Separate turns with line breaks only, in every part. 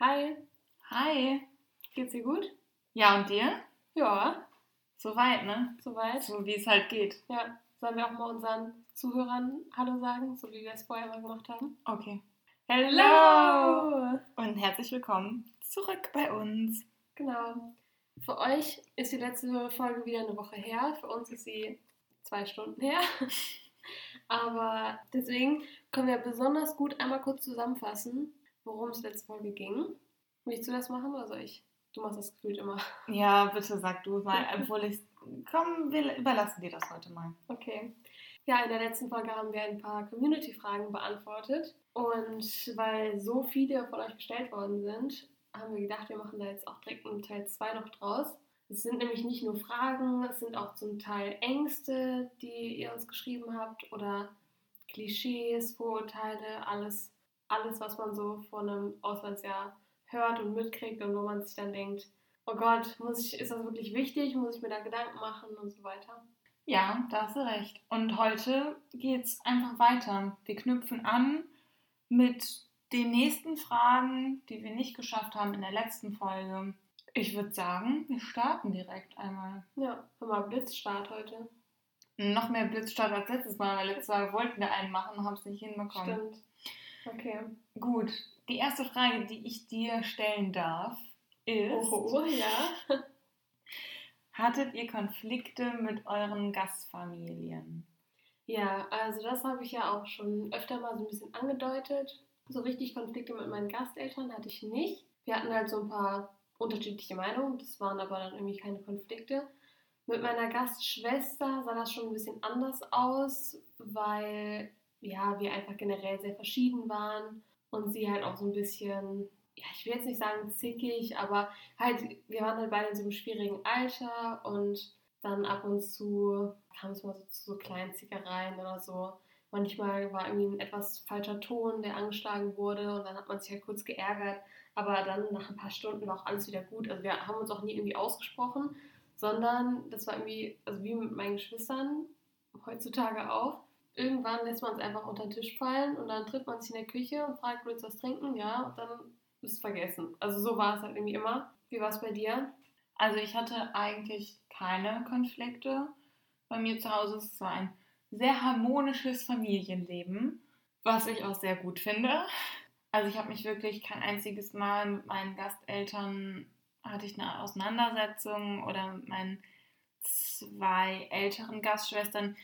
Hi,
Hi.
geht's dir gut?
Ja, und dir?
Ja,
Soweit, ne?
soweit.
So wie es halt geht.
Ja, sollen wir auch mal unseren Zuhörern Hallo sagen, so wie wir es vorher mal gemacht haben?
Okay.
Hello!
Und herzlich willkommen zurück bei uns.
Genau. Für euch ist die letzte Folge wieder eine Woche her, für uns ist sie zwei Stunden her. Aber deswegen können wir besonders gut einmal kurz zusammenfassen, worum es letzte Folge ging. Willst du das machen oder soll ich? Du machst das gefühlt immer.
Ja, bitte sag du mal, obwohl ich. Komm, wir überlassen dir das heute mal.
Okay. Ja, in der letzten Folge haben wir ein paar Community-Fragen beantwortet. Und weil so viele von euch gestellt worden sind, haben wir gedacht, wir machen da jetzt auch direkt einen Teil 2 noch draus. Es sind nämlich nicht nur Fragen, es sind auch zum Teil Ängste, die ihr uns geschrieben habt oder Klischees, Vorurteile, alles, alles, was man so von einem Auslandsjahr hört und mitkriegt und wo man sich dann denkt, oh Gott, muss ich, ist das wirklich wichtig? Muss ich mir da Gedanken machen und so weiter?
Ja, da hast du recht. Und heute geht's einfach weiter. Wir knüpfen an mit den nächsten Fragen, die wir nicht geschafft haben in der letzten Folge. Ich würde sagen, wir starten direkt einmal.
Ja, mal, Blitzstart heute.
Noch mehr Blitzstart als letztes Mal, weil letztes Mal wollten wir einen machen und haben es nicht hinbekommen.
Stimmt. Okay.
Gut, die erste Frage, die ich dir stellen darf, ist:
Oh, ja.
Hattet ihr Konflikte mit euren Gastfamilien?
Ja, also das habe ich ja auch schon öfter mal so ein bisschen angedeutet. So richtig Konflikte mit meinen Gasteltern hatte ich nicht. Wir hatten halt so ein paar unterschiedliche Meinungen, das waren aber dann irgendwie keine Konflikte. Mit meiner Gastschwester sah das schon ein bisschen anders aus, weil ja, wir einfach generell sehr verschieden waren und sie halt auch so ein bisschen, ja, ich will jetzt nicht sagen zickig, aber halt, wir waren halt beide in so einem schwierigen Alter und dann ab und zu kam es mal so zu so kleinen Zickereien oder so. Manchmal war irgendwie ein etwas falscher Ton, der angeschlagen wurde und dann hat man sich halt kurz geärgert. Aber dann nach ein paar Stunden war auch alles wieder gut. Also wir haben uns auch nie irgendwie ausgesprochen, sondern das war irgendwie, also wie mit meinen Geschwistern heutzutage auch. Irgendwann lässt man es einfach unter den Tisch fallen und dann trifft man sich in der Küche und fragt, willst du was trinken? Ja, und dann ist es vergessen. Also so war es halt irgendwie immer. Wie war es bei dir?
Also ich hatte eigentlich keine Konflikte. Bei mir zu Hause ist es zwar ein sehr harmonisches Familienleben, was ich auch sehr gut finde. Also ich habe mich wirklich kein einziges Mal mit meinen Gasteltern hatte ich eine Auseinandersetzung oder mit meinen zwei älteren Gastschwestern.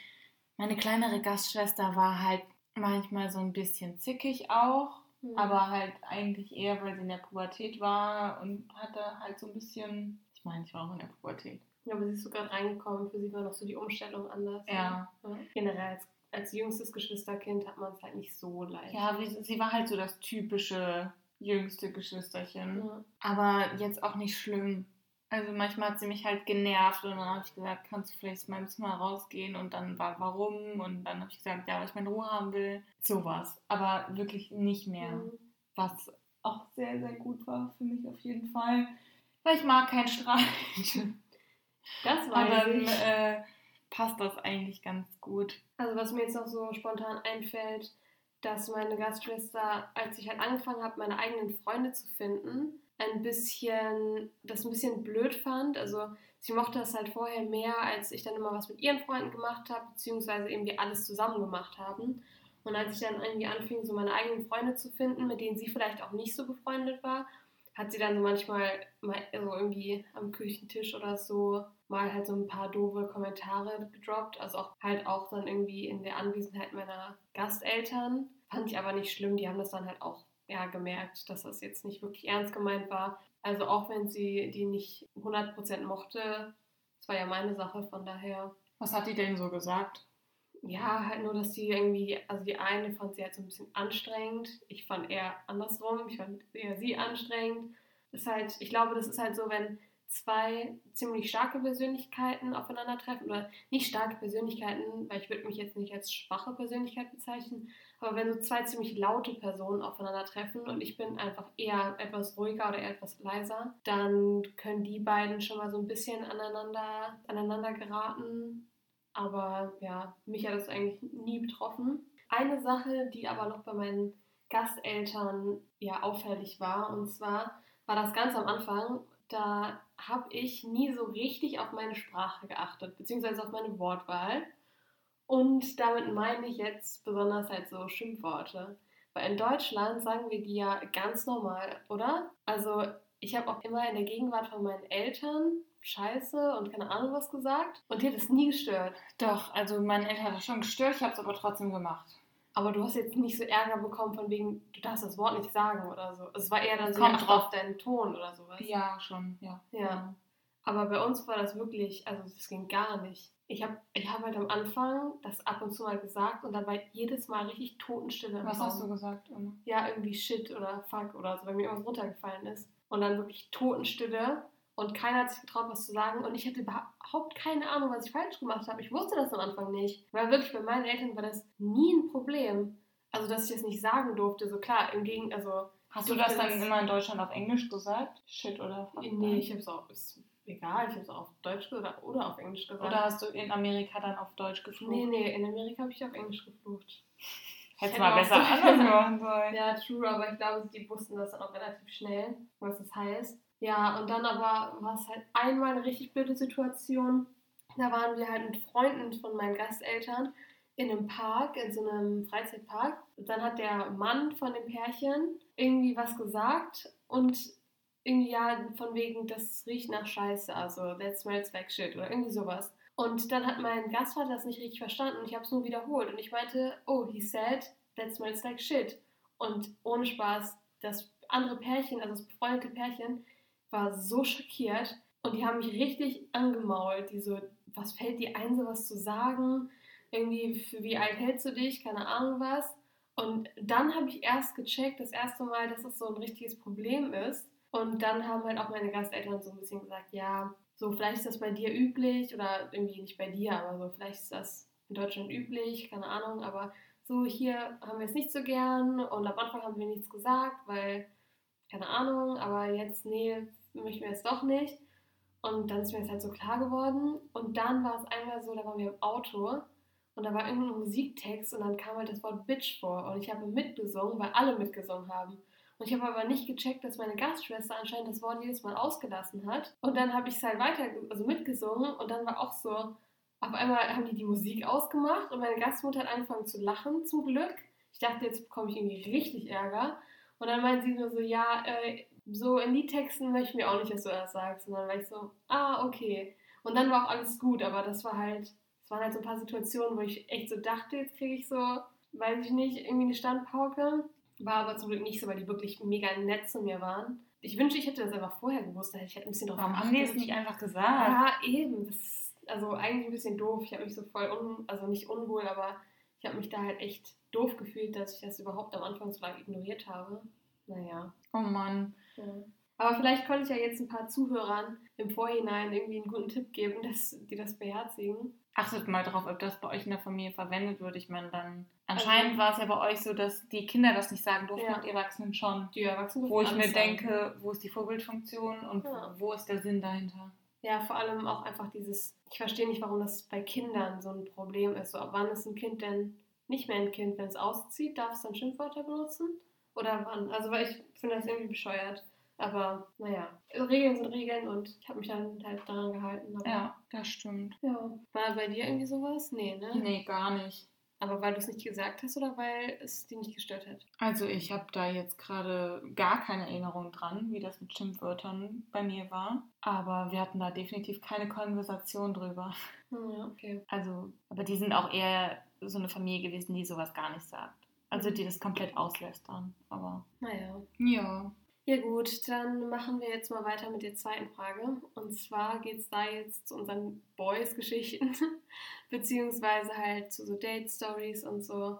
Meine kleinere Gastschwester war halt manchmal so ein bisschen zickig auch,
Hm.
aber halt eigentlich eher, weil sie in der Pubertät war und hatte halt so ein bisschen, ich meine, ich war auch in der Pubertät.
Ja, aber sie ist so gerade reingekommen. Für sie war noch so die Umstellung anders.
Ja.
ja. Generell als, als jüngstes Geschwisterkind hat man es halt nicht so leicht.
Ja, wie, sie war halt so das typische jüngste Geschwisterchen.
Ja.
Aber jetzt auch nicht schlimm. Also manchmal hat sie mich halt genervt und dann habe ich gesagt, kannst du vielleicht aus meinem Zimmer rausgehen und dann war warum und dann habe ich gesagt, ja, weil ich meine Ruhe haben will. Sowas. Aber wirklich nicht mehr.
Mhm.
Was auch sehr, sehr gut war für mich auf jeden Fall. Weil ich mag keinen Streit.
Das weiß
Aber dann
ich.
äh, passt das eigentlich ganz gut.
Also was mir jetzt noch so spontan einfällt, dass meine Gastschwester, als ich halt angefangen habe, meine eigenen Freunde zu finden, ein bisschen, das ein bisschen blöd fand. Also sie mochte das halt vorher mehr, als ich dann immer was mit ihren Freunden gemacht habe, beziehungsweise eben wir alles zusammen gemacht haben. Und als ich dann irgendwie anfing, so meine eigenen Freunde zu finden, mit denen sie vielleicht auch nicht so befreundet war, hat sie dann so manchmal mal so irgendwie am Küchentisch oder so mal halt so ein paar doofe Kommentare gedroppt. Also auch halt auch dann irgendwie in der Anwesenheit meiner Gasteltern. Fand ich aber nicht schlimm. Die haben das dann halt auch ja, gemerkt, dass das jetzt nicht wirklich ernst gemeint war. Also auch wenn sie die nicht 100% mochte, das war ja meine Sache, von daher.
Was hat die denn so gesagt?
Ja, halt nur, dass die irgendwie, also die eine fand sie halt so ein bisschen anstrengend. Ich fand eher andersrum. Ich fand eher sie anstrengend. Das ist halt, ich glaube, das ist halt so, wenn zwei ziemlich starke Persönlichkeiten aufeinandertreffen oder nicht starke Persönlichkeiten, weil ich würde mich jetzt nicht als schwache Persönlichkeit bezeichnen, aber wenn so zwei ziemlich laute Personen aufeinandertreffen und ich bin einfach eher etwas ruhiger oder eher etwas leiser, dann können die beiden schon mal so ein bisschen aneinander, aneinander geraten. Aber ja, mich hat das eigentlich nie betroffen. Eine Sache, die aber noch bei meinen Gasteltern ja auffällig war. Und zwar war das ganz am Anfang, da habe ich nie so richtig auf meine Sprache geachtet, beziehungsweise auf meine Wortwahl. Und damit meine ich jetzt besonders halt so Schimpfworte. Weil in Deutschland sagen wir die ja ganz normal, oder? Also ich habe auch immer in der Gegenwart von meinen Eltern Scheiße und keine Ahnung was gesagt. Und die hat es nie gestört.
Doch, also meine Eltern hat das schon gestört, ich habe es aber trotzdem gemacht.
Aber du hast jetzt nicht so Ärger bekommen von wegen, du darfst das Wort nicht sagen oder so. Es war eher dann so
Kommt
ja,
drauf.
auf deinen Ton oder sowas.
Ja, schon, ja.
Ja. Aber bei uns war das wirklich, also das ging gar nicht. Ich habe ich hab halt am Anfang das ab und zu mal gesagt und dann war jedes Mal richtig Totenstille.
Was
Raum.
hast du gesagt immer?
Ja, irgendwie Shit oder Fuck oder so, wenn mir irgendwas runtergefallen ist. Und dann wirklich Totenstille und keiner hat sich getraut, was zu sagen. Und ich hatte überhaupt keine Ahnung, was ich falsch gemacht habe. Ich wusste das am Anfang nicht. Weil wirklich bei meinen Eltern war das nie ein Problem. Also, dass ich das nicht sagen durfte. So klar, im Gegen, also.
Hast du das dann immer in Deutschland auf Englisch gesagt? Shit oder fuck?
Nee, ich habe es auch, ist egal, ich habe es auf Deutsch oder, oder auf Englisch gesagt.
Oder hast du in Amerika dann auf Deutsch geflucht?
Nee, nee, in Amerika habe ich auf Englisch geflucht.
Hättest
Hätte
mal besser anders machen sollen.
Ja, true, aber ich glaube, die wussten das dann auch relativ schnell, was das heißt. Ja, und dann aber war es halt einmal eine richtig blöde Situation. Da waren wir halt mit Freunden von meinen Gasteltern in einem Park, in so einem Freizeitpark. Und dann hat der Mann von dem Pärchen irgendwie was gesagt und irgendwie ja von wegen, das riecht nach Scheiße, also that smells like shit oder irgendwie sowas. Und dann hat mein Gastvater das nicht richtig verstanden und ich habe es nur wiederholt und ich meinte, oh, he said, that smells like shit. Und ohne Spaß, das andere Pärchen, also das befreundete Pärchen, war so schockiert und die haben mich richtig angemault. Die so, was fällt dir ein, sowas zu sagen? Irgendwie, für wie alt hältst du dich? Keine Ahnung was. Und dann habe ich erst gecheckt, das erste Mal, dass es so ein richtiges Problem ist. Und dann haben halt auch meine Gasteltern so ein bisschen gesagt, ja, so vielleicht ist das bei dir üblich oder irgendwie nicht bei dir, aber so vielleicht ist das in Deutschland üblich, keine Ahnung, aber so hier haben wir es nicht so gern und am Anfang haben wir nichts gesagt, weil, keine Ahnung, aber jetzt, nee, möchten wir es doch nicht. Und dann ist mir das halt so klar geworden. Und dann war es einmal so, da waren wir im Auto und da war irgendein Musiktext und dann kam halt das Wort Bitch vor und ich habe mitgesungen, weil alle mitgesungen haben. Und ich habe aber nicht gecheckt, dass meine Gastschwester anscheinend das Wort jedes Mal ausgelassen hat. Und dann habe ich es halt weiter, also mitgesungen und dann war auch so, auf einmal haben die die Musik ausgemacht und meine Gastmutter hat angefangen zu lachen, zum Glück. Ich dachte, jetzt bekomme ich irgendwie richtig Ärger. Und dann meinte sie nur so, ja, äh, so in Liedtexten möchte ich mir auch nicht, dass du das sagst. Und dann war ich so, ah, okay. Und dann war auch alles gut, aber das war halt, es waren halt so ein paar Situationen, wo ich echt so dachte, jetzt kriege ich so, weiß ich nicht, irgendwie eine Standpauke. War aber zum Glück nicht so, weil die wirklich mega nett zu mir waren. Ich wünschte, ich hätte das einfach vorher gewusst, da hätte ich halt ein bisschen drauf
Warum haben die es nicht einfach gesagt?
Ja, eben. Das ist also eigentlich ein bisschen doof. Ich habe mich so voll, un, also nicht unwohl, aber ich habe mich da halt echt doof gefühlt, dass ich das überhaupt am Anfang so lange ignoriert habe. Naja.
Oh Mann.
Ja. Aber vielleicht konnte ich ja jetzt ein paar Zuhörern im Vorhinein irgendwie einen guten Tipp geben, dass die das beherzigen.
Achtet mal drauf, ob das bei euch in der Familie verwendet wird. Ich meine, dann. Anscheinend
Also-
war es ja bei euch so, dass die Kinder das nicht sagen durften
Ja.
und die Erwachsenen schon.
Die Erwachsenen
Wo ich mir denke, wo ist die Vorbildfunktion und
Ja.
wo ist der Sinn dahinter?
Ja, vor allem auch einfach dieses, ich verstehe nicht, warum das bei Kindern so ein Problem ist. So, ab wann ist ein Kind denn nicht mehr ein Kind? Wenn es auszieht, darf es dann Schimpfwörter benutzen? Oder wann? Also, weil ich finde das irgendwie bescheuert. Aber naja, Regeln sind Regeln und ich habe mich dann halt daran gehalten.
Ja, das stimmt.
ja. War bei dir irgendwie sowas? Nee, ne?
Nee, gar nicht.
Aber weil du es nicht gesagt hast oder weil es dich nicht gestört hat?
Also ich habe da jetzt gerade gar keine Erinnerung dran, wie das mit Schimpfwörtern bei mir war. Aber wir hatten da definitiv keine Konversation drüber.
Hm, Ja, okay.
Also, aber die sind auch eher so eine Familie gewesen, die sowas gar nicht sagt. Also die das komplett auslässt dann. Aber
Naja.
ja.
Ja gut, dann machen wir jetzt mal weiter mit der zweiten Frage. Und zwar geht es da jetzt zu unseren Boys-Geschichten, beziehungsweise halt zu so Date-Stories und so.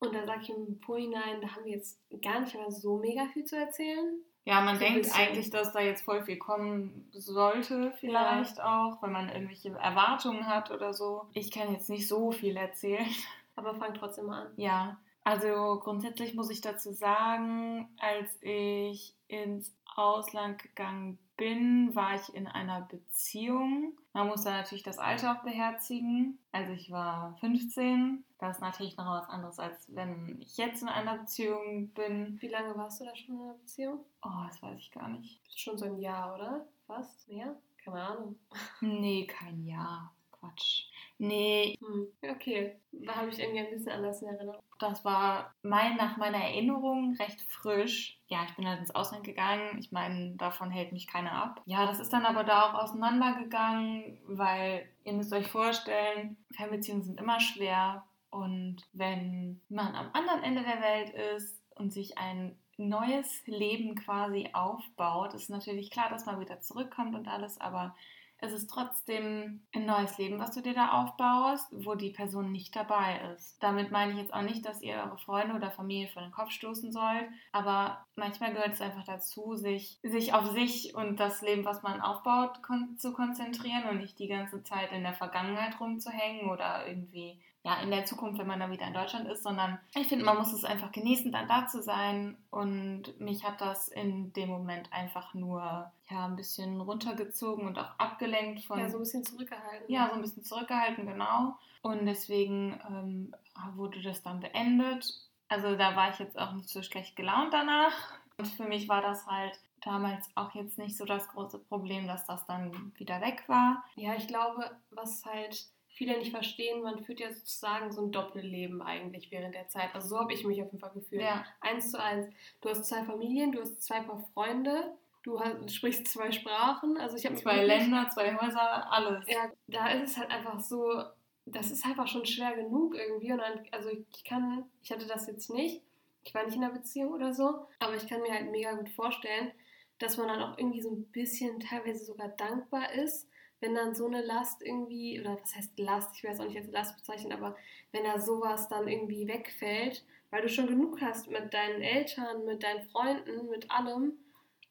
Und da sage ich im Vorhinein, da haben wir jetzt gar nicht mehr so mega viel zu erzählen.
Ja, man
So
denkt
bisschen.
eigentlich, dass da jetzt voll viel kommen sollte, vielleicht auch, wenn man irgendwelche Erwartungen hat oder so. Ich kann jetzt nicht so viel erzählen.
Aber fang trotzdem mal an.
Ja, also grundsätzlich muss ich dazu sagen, als ich ins Ausland gegangen bin, war ich in einer Beziehung. Man muss da natürlich das Alter auch beherzigen. Also ich war 15. Das ist natürlich noch was anderes, als wenn ich jetzt in einer Beziehung bin.
Wie lange warst du da schon in einer Beziehung?
Oh, das weiß ich gar nicht.
Schon so ein Jahr, oder? Fast? Mehr? Keine Ahnung.
Nee, kein Jahr. Quatsch. Nee.
Hm. Okay, da habe ich irgendwie ein bisschen anders in Erinnerung.
Das war mein, nach meiner Erinnerung recht frisch. Ja, ich bin halt ins Ausland gegangen. Ich meine, davon hält mich keiner ab. Ja, das ist dann aber da auch auseinandergegangen, weil ihr müsst euch vorstellen, Fernbeziehungen sind immer schwer. Und wenn man am anderen Ende der Welt ist und sich ein neues Leben quasi aufbaut, ist natürlich klar, dass man wieder zurückkommt und alles, aber es ist trotzdem ein neues Leben, was du dir da aufbaust, wo die Person nicht dabei ist. Damit meine ich jetzt auch nicht, dass ihr eure Freunde oder Familie vor den Kopf stoßen sollt, aber manchmal gehört es einfach dazu, sich, sich auf sich und das Leben, was man aufbaut, kon zu konzentrieren und nicht die ganze Zeit in der Vergangenheit rumzuhängen oder irgendwie ja, in der Zukunft, wenn man dann wieder in Deutschland ist, sondern ich finde, man muss es einfach genießen, dann da zu sein. Und mich hat das in dem Moment einfach nur ja, ein bisschen runtergezogen und auch abgelenkt von.
Ja, so ein bisschen zurückgehalten.
Ja, so ein bisschen zurückgehalten, genau. Und deswegen ähm, wurde das dann beendet. Also da war ich jetzt auch nicht so schlecht gelaunt danach. Und für mich war das halt damals auch jetzt nicht so das große Problem, dass das dann wieder weg war.
Ja, ich glaube, was halt viele nicht verstehen, man führt ja sozusagen so ein Doppelleben eigentlich während der Zeit. Also so habe ich mich auf jeden Fall gefühlt.
Ja.
Eins zu eins. Du hast zwei Familien, du hast zwei Paar Freunde, du hast, sprichst zwei Sprachen. Also ich habe
Zwei Länder, zwei Häuser, alles.
Ja, da ist es halt einfach so, das ist einfach schon schwer genug irgendwie. Und dann, also ich kann, ich hatte das jetzt nicht. Ich war nicht in einer Beziehung oder so, aber ich kann mir halt mega gut vorstellen, dass man dann auch irgendwie so ein bisschen teilweise sogar dankbar ist, wenn dann so eine Last irgendwie, oder was heißt Last, ich will es auch nicht als Last bezeichnen, aber wenn da sowas dann irgendwie wegfällt, weil du schon genug hast mit deinen Eltern, mit deinen Freunden, mit allem,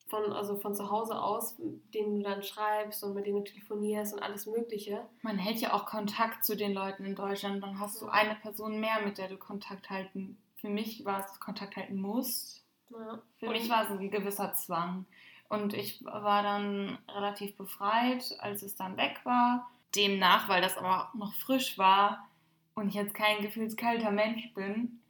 von, also von zu Hause aus, denen du dann schreibst und mit denen du telefonierst und alles Mögliche.
Man hält ja auch Kontakt zu den Leuten in Deutschland, dann hast du eine Person mehr, mit der du Kontakt halten. Für mich war es Kontakt halten musst.
Ja.
Für
Und-
mich war es ein gewisser Zwang. Und ich war dann relativ befreit, als es dann weg war. Demnach, weil das aber noch frisch war und ich jetzt kein gefühlskalter Mensch bin,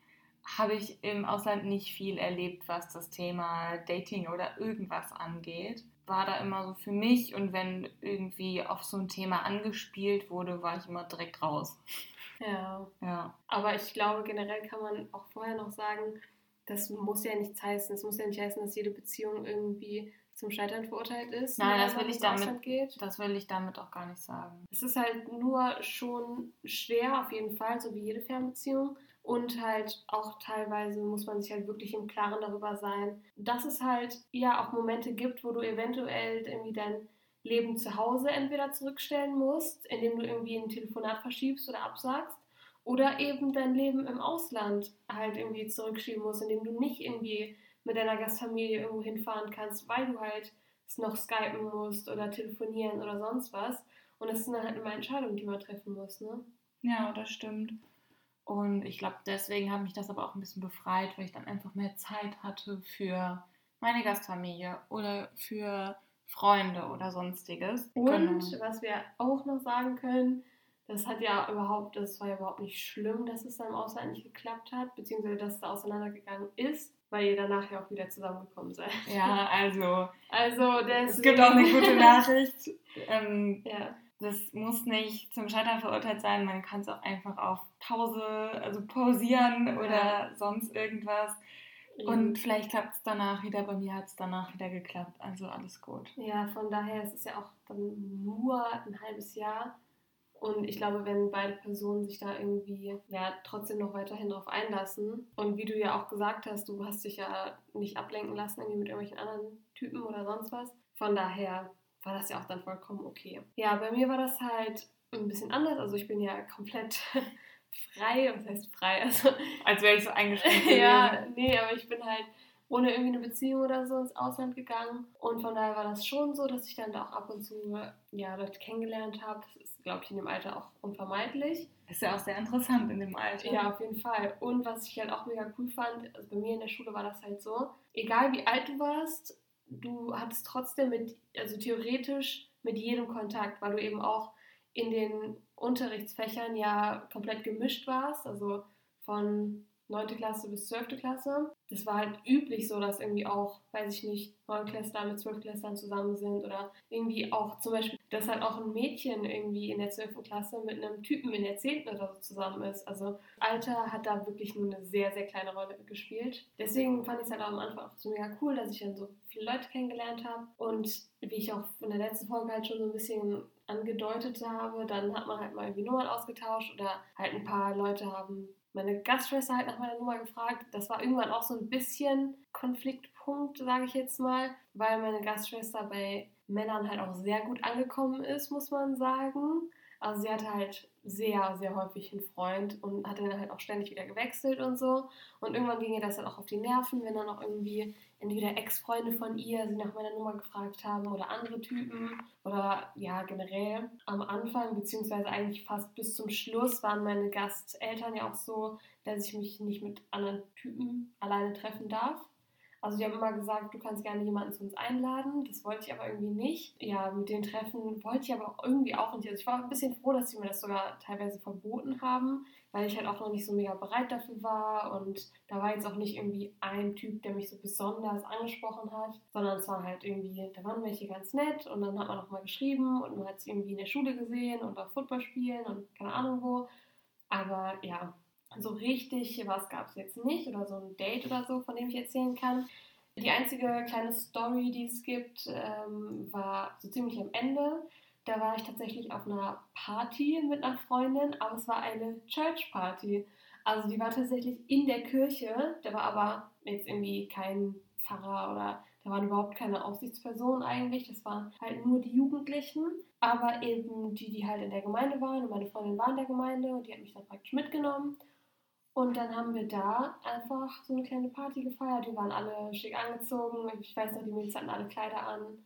habe ich im Ausland nicht viel erlebt, was das Thema Dating oder irgendwas angeht. War da immer so für mich und wenn irgendwie auf so ein Thema angespielt wurde, war ich immer direkt raus.
ja.
Ja.
Aber ich glaube, generell kann man auch vorher noch sagen, das muss ja nichts heißen. Es muss ja nicht heißen, dass jede Beziehung irgendwie zum Scheitern verurteilt ist.
Nein, das will ich damit-
Geht.
Das will ich damit auch gar nicht sagen.
Es ist halt nur schon schwer, auf jeden Fall, so wie jede Fernbeziehung. Und halt auch teilweise muss man sich halt wirklich im Klaren darüber sein, dass es halt ja auch Momente gibt, wo du eventuell irgendwie dein Leben zu Hause entweder zurückstellen musst, indem du irgendwie ein Telefonat verschiebst oder absagst, oder eben dein Leben im Ausland halt irgendwie zurückschieben musst, indem du nicht irgendwie mit deiner Gastfamilie irgendwo hinfahren kannst, weil du halt es noch skypen musst oder telefonieren oder sonst was. Und das sind dann halt immer Entscheidungen, die man treffen muss, ne?
Ja, das stimmt. Und ich glaube, deswegen hat mich das aber auch ein bisschen befreit, weil ich dann einfach mehr Zeit hatte für meine Gastfamilie oder für Freunde oder sonstiges.
Und
Genau.
was wir auch noch sagen können, das hat ja überhaupt, das war ja überhaupt nicht schlimm, dass es dann im Ausland nicht geklappt hat, beziehungsweise dass es da auseinandergegangen ist, weil ihr danach ja auch wieder zusammengekommen seid.
Ja, also
Also deswegen,
es gibt auch eine gute Nachricht. ähm,
ja.
das muss nicht zum Scheitern verurteilt sein. Man kann es auch einfach auf Pause, also pausieren
Ja.
oder sonst irgendwas. Und vielleicht klappt es danach wieder. Bei mir hat es danach wieder geklappt. Also alles gut.
Ja, von daher ist es ja auch dann nur ein halbes Jahr. Und ich glaube, wenn beide Personen sich da irgendwie ja trotzdem noch weiterhin drauf einlassen und wie du ja auch gesagt hast, du hast dich ja nicht ablenken lassen irgendwie mit irgendwelchen anderen Typen oder sonst was. Von daher war das ja auch dann vollkommen okay. Ja, bei mir war das halt ein bisschen anders. Also ich bin ja komplett frei. Was heißt frei? Also
Als wäre ich so eingeschränkt
ja, nee, aber ich bin halt ohne irgendwie eine Beziehung oder so ins Ausland gegangen. Und von daher war das schon so, dass ich dann da auch ab und zu ja, Leute kennengelernt habe. Das ist, glaube ich, in dem Alter auch unvermeidlich.
Ist ja auch sehr interessant in dem Alter.
Ja, auf jeden Fall. Und was ich halt auch mega cool fand, also bei mir in der Schule war das halt so, egal wie alt du warst, du hattest trotzdem mit, also theoretisch mit jedem Kontakt, weil du eben auch in den Unterrichtsfächern ja komplett gemischt warst, also von 9. Klasse bis 12. Klasse. Das war halt üblich so, dass irgendwie auch, weiß ich nicht, 9 Klässler mit 12 Klässlern zusammen sind oder irgendwie auch zum Beispiel, dass halt auch ein Mädchen irgendwie in der 12. Klasse mit einem Typen in der 10. oder so zusammen ist. Also Alter hat da wirklich nur eine sehr, sehr kleine Rolle gespielt. Deswegen fand ich es halt auch am Anfang auch so mega cool, dass ich dann so viele Leute kennengelernt habe und wie ich auch in der letzten Folge halt schon so ein bisschen angedeutet habe, dann hat man halt mal irgendwie Nummern ausgetauscht oder halt ein paar Leute haben meine Gastschwester halt nach meiner Nummer gefragt. Das war irgendwann auch so ein bisschen Konfliktpunkt, sage ich jetzt mal, weil meine Gastschwester bei Männern halt auch sehr gut angekommen ist, muss man sagen. Also sie hatte halt sehr, sehr häufig einen Freund und hat dann halt auch ständig wieder gewechselt und so. Und irgendwann ging ihr das dann auch auf die Nerven, wenn dann auch irgendwie entweder Ex-Freunde von ihr sie nach meiner Nummer gefragt haben oder andere Typen oder ja generell am Anfang beziehungsweise eigentlich fast bis zum Schluss waren meine Gasteltern ja auch so, dass ich mich nicht mit anderen Typen alleine treffen darf. Also die haben immer gesagt, du kannst gerne jemanden zu uns einladen. Das wollte ich aber irgendwie nicht. Ja, mit den Treffen wollte ich aber irgendwie auch nicht. Also ich war ein bisschen froh, dass sie mir das sogar teilweise verboten haben, weil ich halt auch noch nicht so mega bereit dafür war. Und da war jetzt auch nicht irgendwie ein Typ, der mich so besonders angesprochen hat, sondern es war halt irgendwie, da waren welche ganz nett und dann hat man auch mal geschrieben und man hat sie irgendwie in der Schule gesehen und auf Football spielen und keine Ahnung wo. Aber ja, so richtig was gab es jetzt nicht oder so ein Date oder so, von dem ich erzählen kann. Die einzige kleine Story, die es gibt, ähm, war so ziemlich am Ende. Da war ich tatsächlich auf einer Party mit einer Freundin, aber es war eine Church Party. Also die war tatsächlich in der Kirche, da war aber jetzt irgendwie kein Pfarrer oder da waren überhaupt keine Aufsichtspersonen eigentlich, das waren halt nur die Jugendlichen, aber eben die, die halt in der Gemeinde waren und meine Freundin war in der Gemeinde und die hat mich dann praktisch mitgenommen. Und dann haben wir da einfach so eine kleine Party gefeiert. Wir waren alle schick angezogen. Ich weiß noch, die Mädels hatten alle Kleider an.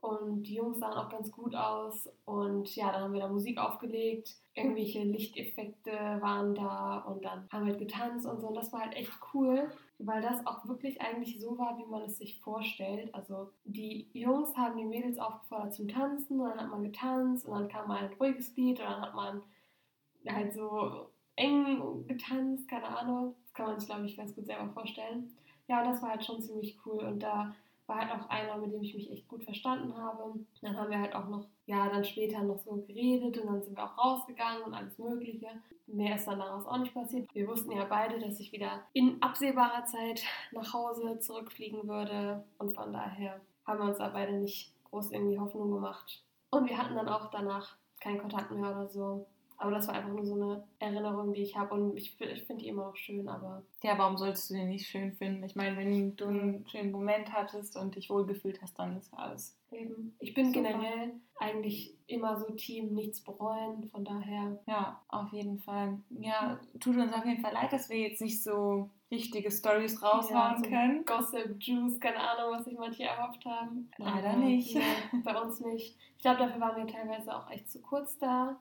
Und die Jungs sahen auch ganz gut aus. Und ja, dann haben wir da Musik aufgelegt. Irgendwelche Lichteffekte waren da. Und dann haben wir halt getanzt und so. Und das war halt echt cool, weil das auch wirklich eigentlich so war, wie man es sich vorstellt. Also die Jungs haben die Mädels aufgefordert zum Tanzen. Und dann hat man getanzt. Und dann kam mal ein ruhiges Lied. Und dann hat man halt so eng getanzt, keine Ahnung. Das kann man sich, glaube ich, ganz gut selber vorstellen. Ja, das war halt schon ziemlich cool. Und da war halt auch einer, mit dem ich mich echt gut verstanden habe. Dann haben wir halt auch noch, ja, dann später noch so geredet und dann sind wir auch rausgegangen und alles Mögliche. Mehr ist dann daraus auch nicht passiert. Wir wussten ja beide, dass ich wieder in absehbarer Zeit nach Hause zurückfliegen würde. Und von daher haben wir uns da beide nicht groß irgendwie Hoffnung gemacht. Und wir hatten dann auch danach keinen Kontakt mehr oder so. Aber das war einfach nur so eine Erinnerung, die ich habe und ich, ich finde die immer noch schön, aber.
Ja, warum solltest du den nicht schön finden? Ich meine, wenn du einen schönen Moment hattest und dich wohlgefühlt hast, dann ist alles.
Eben. Ich bin Super. generell eigentlich immer so Team, nichts bereuen, von daher.
Ja, auf jeden Fall. Ja, tut uns auf jeden Fall leid, dass wir jetzt nicht so richtige Stories raushauen ja, so können.
Gossip, Juice, keine Ahnung, was sich manche erhofft haben.
Leider nicht. Ja,
bei uns nicht. Ich glaube, dafür waren wir teilweise auch echt zu kurz da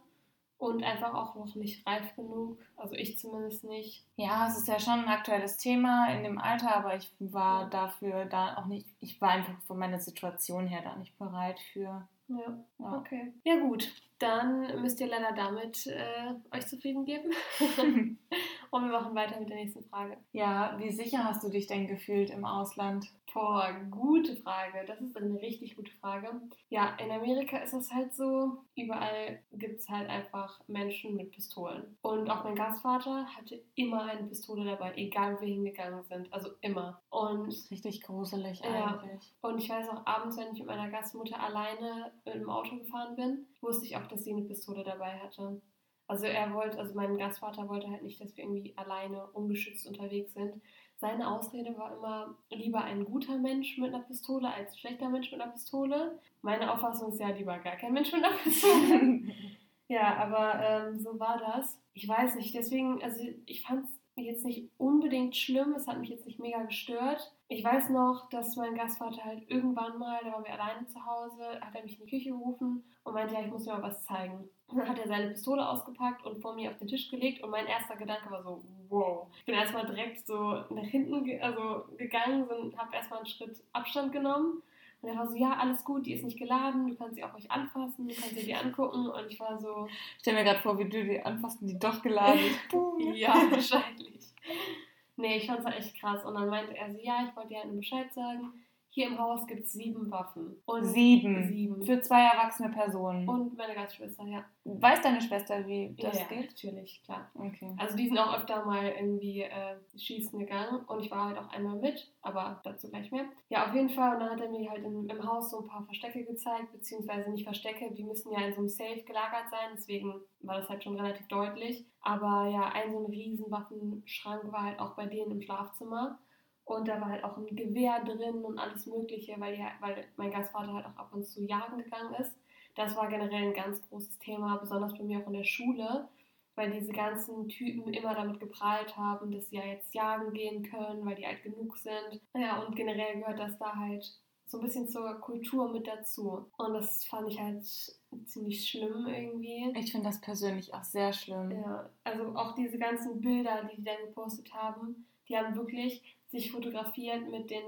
und einfach auch noch nicht reif genug. Also ich zumindest nicht.
Ja, es ist ja schon ein aktuelles Thema in dem Alter, aber ich war dafür da auch nicht, ich war einfach von meiner Situation her da nicht bereit für.
Ja, ja. okay. Ja gut, dann müsst ihr leider damit äh, euch zufrieden geben. Und wir machen weiter mit der nächsten Frage.
Ja, wie sicher hast du dich denn gefühlt im Ausland?
Boah, gute Frage. Das ist eine richtig gute Frage. Ja, in Amerika ist es halt so, überall gibt es halt einfach Menschen mit Pistolen. Und auch mein Gastvater hatte immer eine Pistole dabei, egal wo wir hingegangen sind. Also immer. Und
das ist richtig gruselig
ja. eigentlich. Und ich weiß auch abends, wenn ich mit meiner Gastmutter alleine im Auto gefahren bin, wusste ich auch, dass sie eine Pistole dabei hatte. Also er wollte, also mein Gastvater wollte halt nicht, dass wir irgendwie alleine ungeschützt unterwegs sind. Seine Ausrede war immer lieber ein guter Mensch mit einer Pistole als ein schlechter Mensch mit einer Pistole. Meine Auffassung ist ja lieber gar kein Mensch mit einer Pistole. ja, aber ähm, so war das. Ich weiß nicht, deswegen, also ich fand es jetzt nicht unbedingt schlimm, es hat mich jetzt nicht mega gestört. Ich weiß noch, dass mein Gastvater halt irgendwann mal, da waren wir alleine zu Hause, hat er mich in die Küche gerufen und meinte, ja, ich muss dir mal was zeigen. Und dann hat er seine Pistole ausgepackt und vor mir auf den Tisch gelegt und mein erster Gedanke war so, wow. Ich bin erstmal direkt so nach hinten ge also gegangen und habe erstmal einen Schritt Abstand genommen Und er war so, ja, alles gut, die ist nicht geladen, du kannst sie auch ruhig anfassen, du kannst sie dir angucken. Und ich war so...
Ich stell mir gerade vor, wie du die anfasst und die doch geladen ist.
ja, wahrscheinlich. Nee, ich fand's halt echt krass. Und dann meinte er so, ja, ich wollte dir halt nur Bescheid sagen. Hier im Haus gibt es sieben Waffen.
Und sieben.
Sieben.
Für zwei erwachsene Personen.
Und meine Gastschwester, ja.
Weiß deine Schwester, wie das
ja,
geht?
natürlich, klar.
Okay.
Also die sind auch öfter mal irgendwie äh, schießen gegangen und ich war halt auch einmal mit, aber dazu gleich mehr. Ja, auf jeden Fall. Und dann hat er mir halt im, im Haus so ein paar Verstecke gezeigt, beziehungsweise nicht Verstecke, die müssen ja in so einem Safe gelagert sein, deswegen war das halt schon relativ deutlich. Aber ja, ein so ein riesen Waffenschrank war halt auch bei denen im Schlafzimmer. Und da war halt auch ein Gewehr drin und alles Mögliche, weil, die, weil mein Gastvater halt auch ab und zu jagen gegangen ist. Das war generell ein ganz großes Thema, besonders bei mir auch in der Schule, weil diese ganzen Typen immer damit geprahlt haben, dass sie ja jetzt jagen gehen können, weil die alt genug sind. Ja, und generell gehört das da halt so ein bisschen zur Kultur mit dazu. Und das fand ich halt ziemlich schlimm irgendwie.
Ich finde das persönlich auch sehr schlimm.
Ja, also auch diese ganzen Bilder, die die dann gepostet haben, die haben wirklich sich fotografiert mit den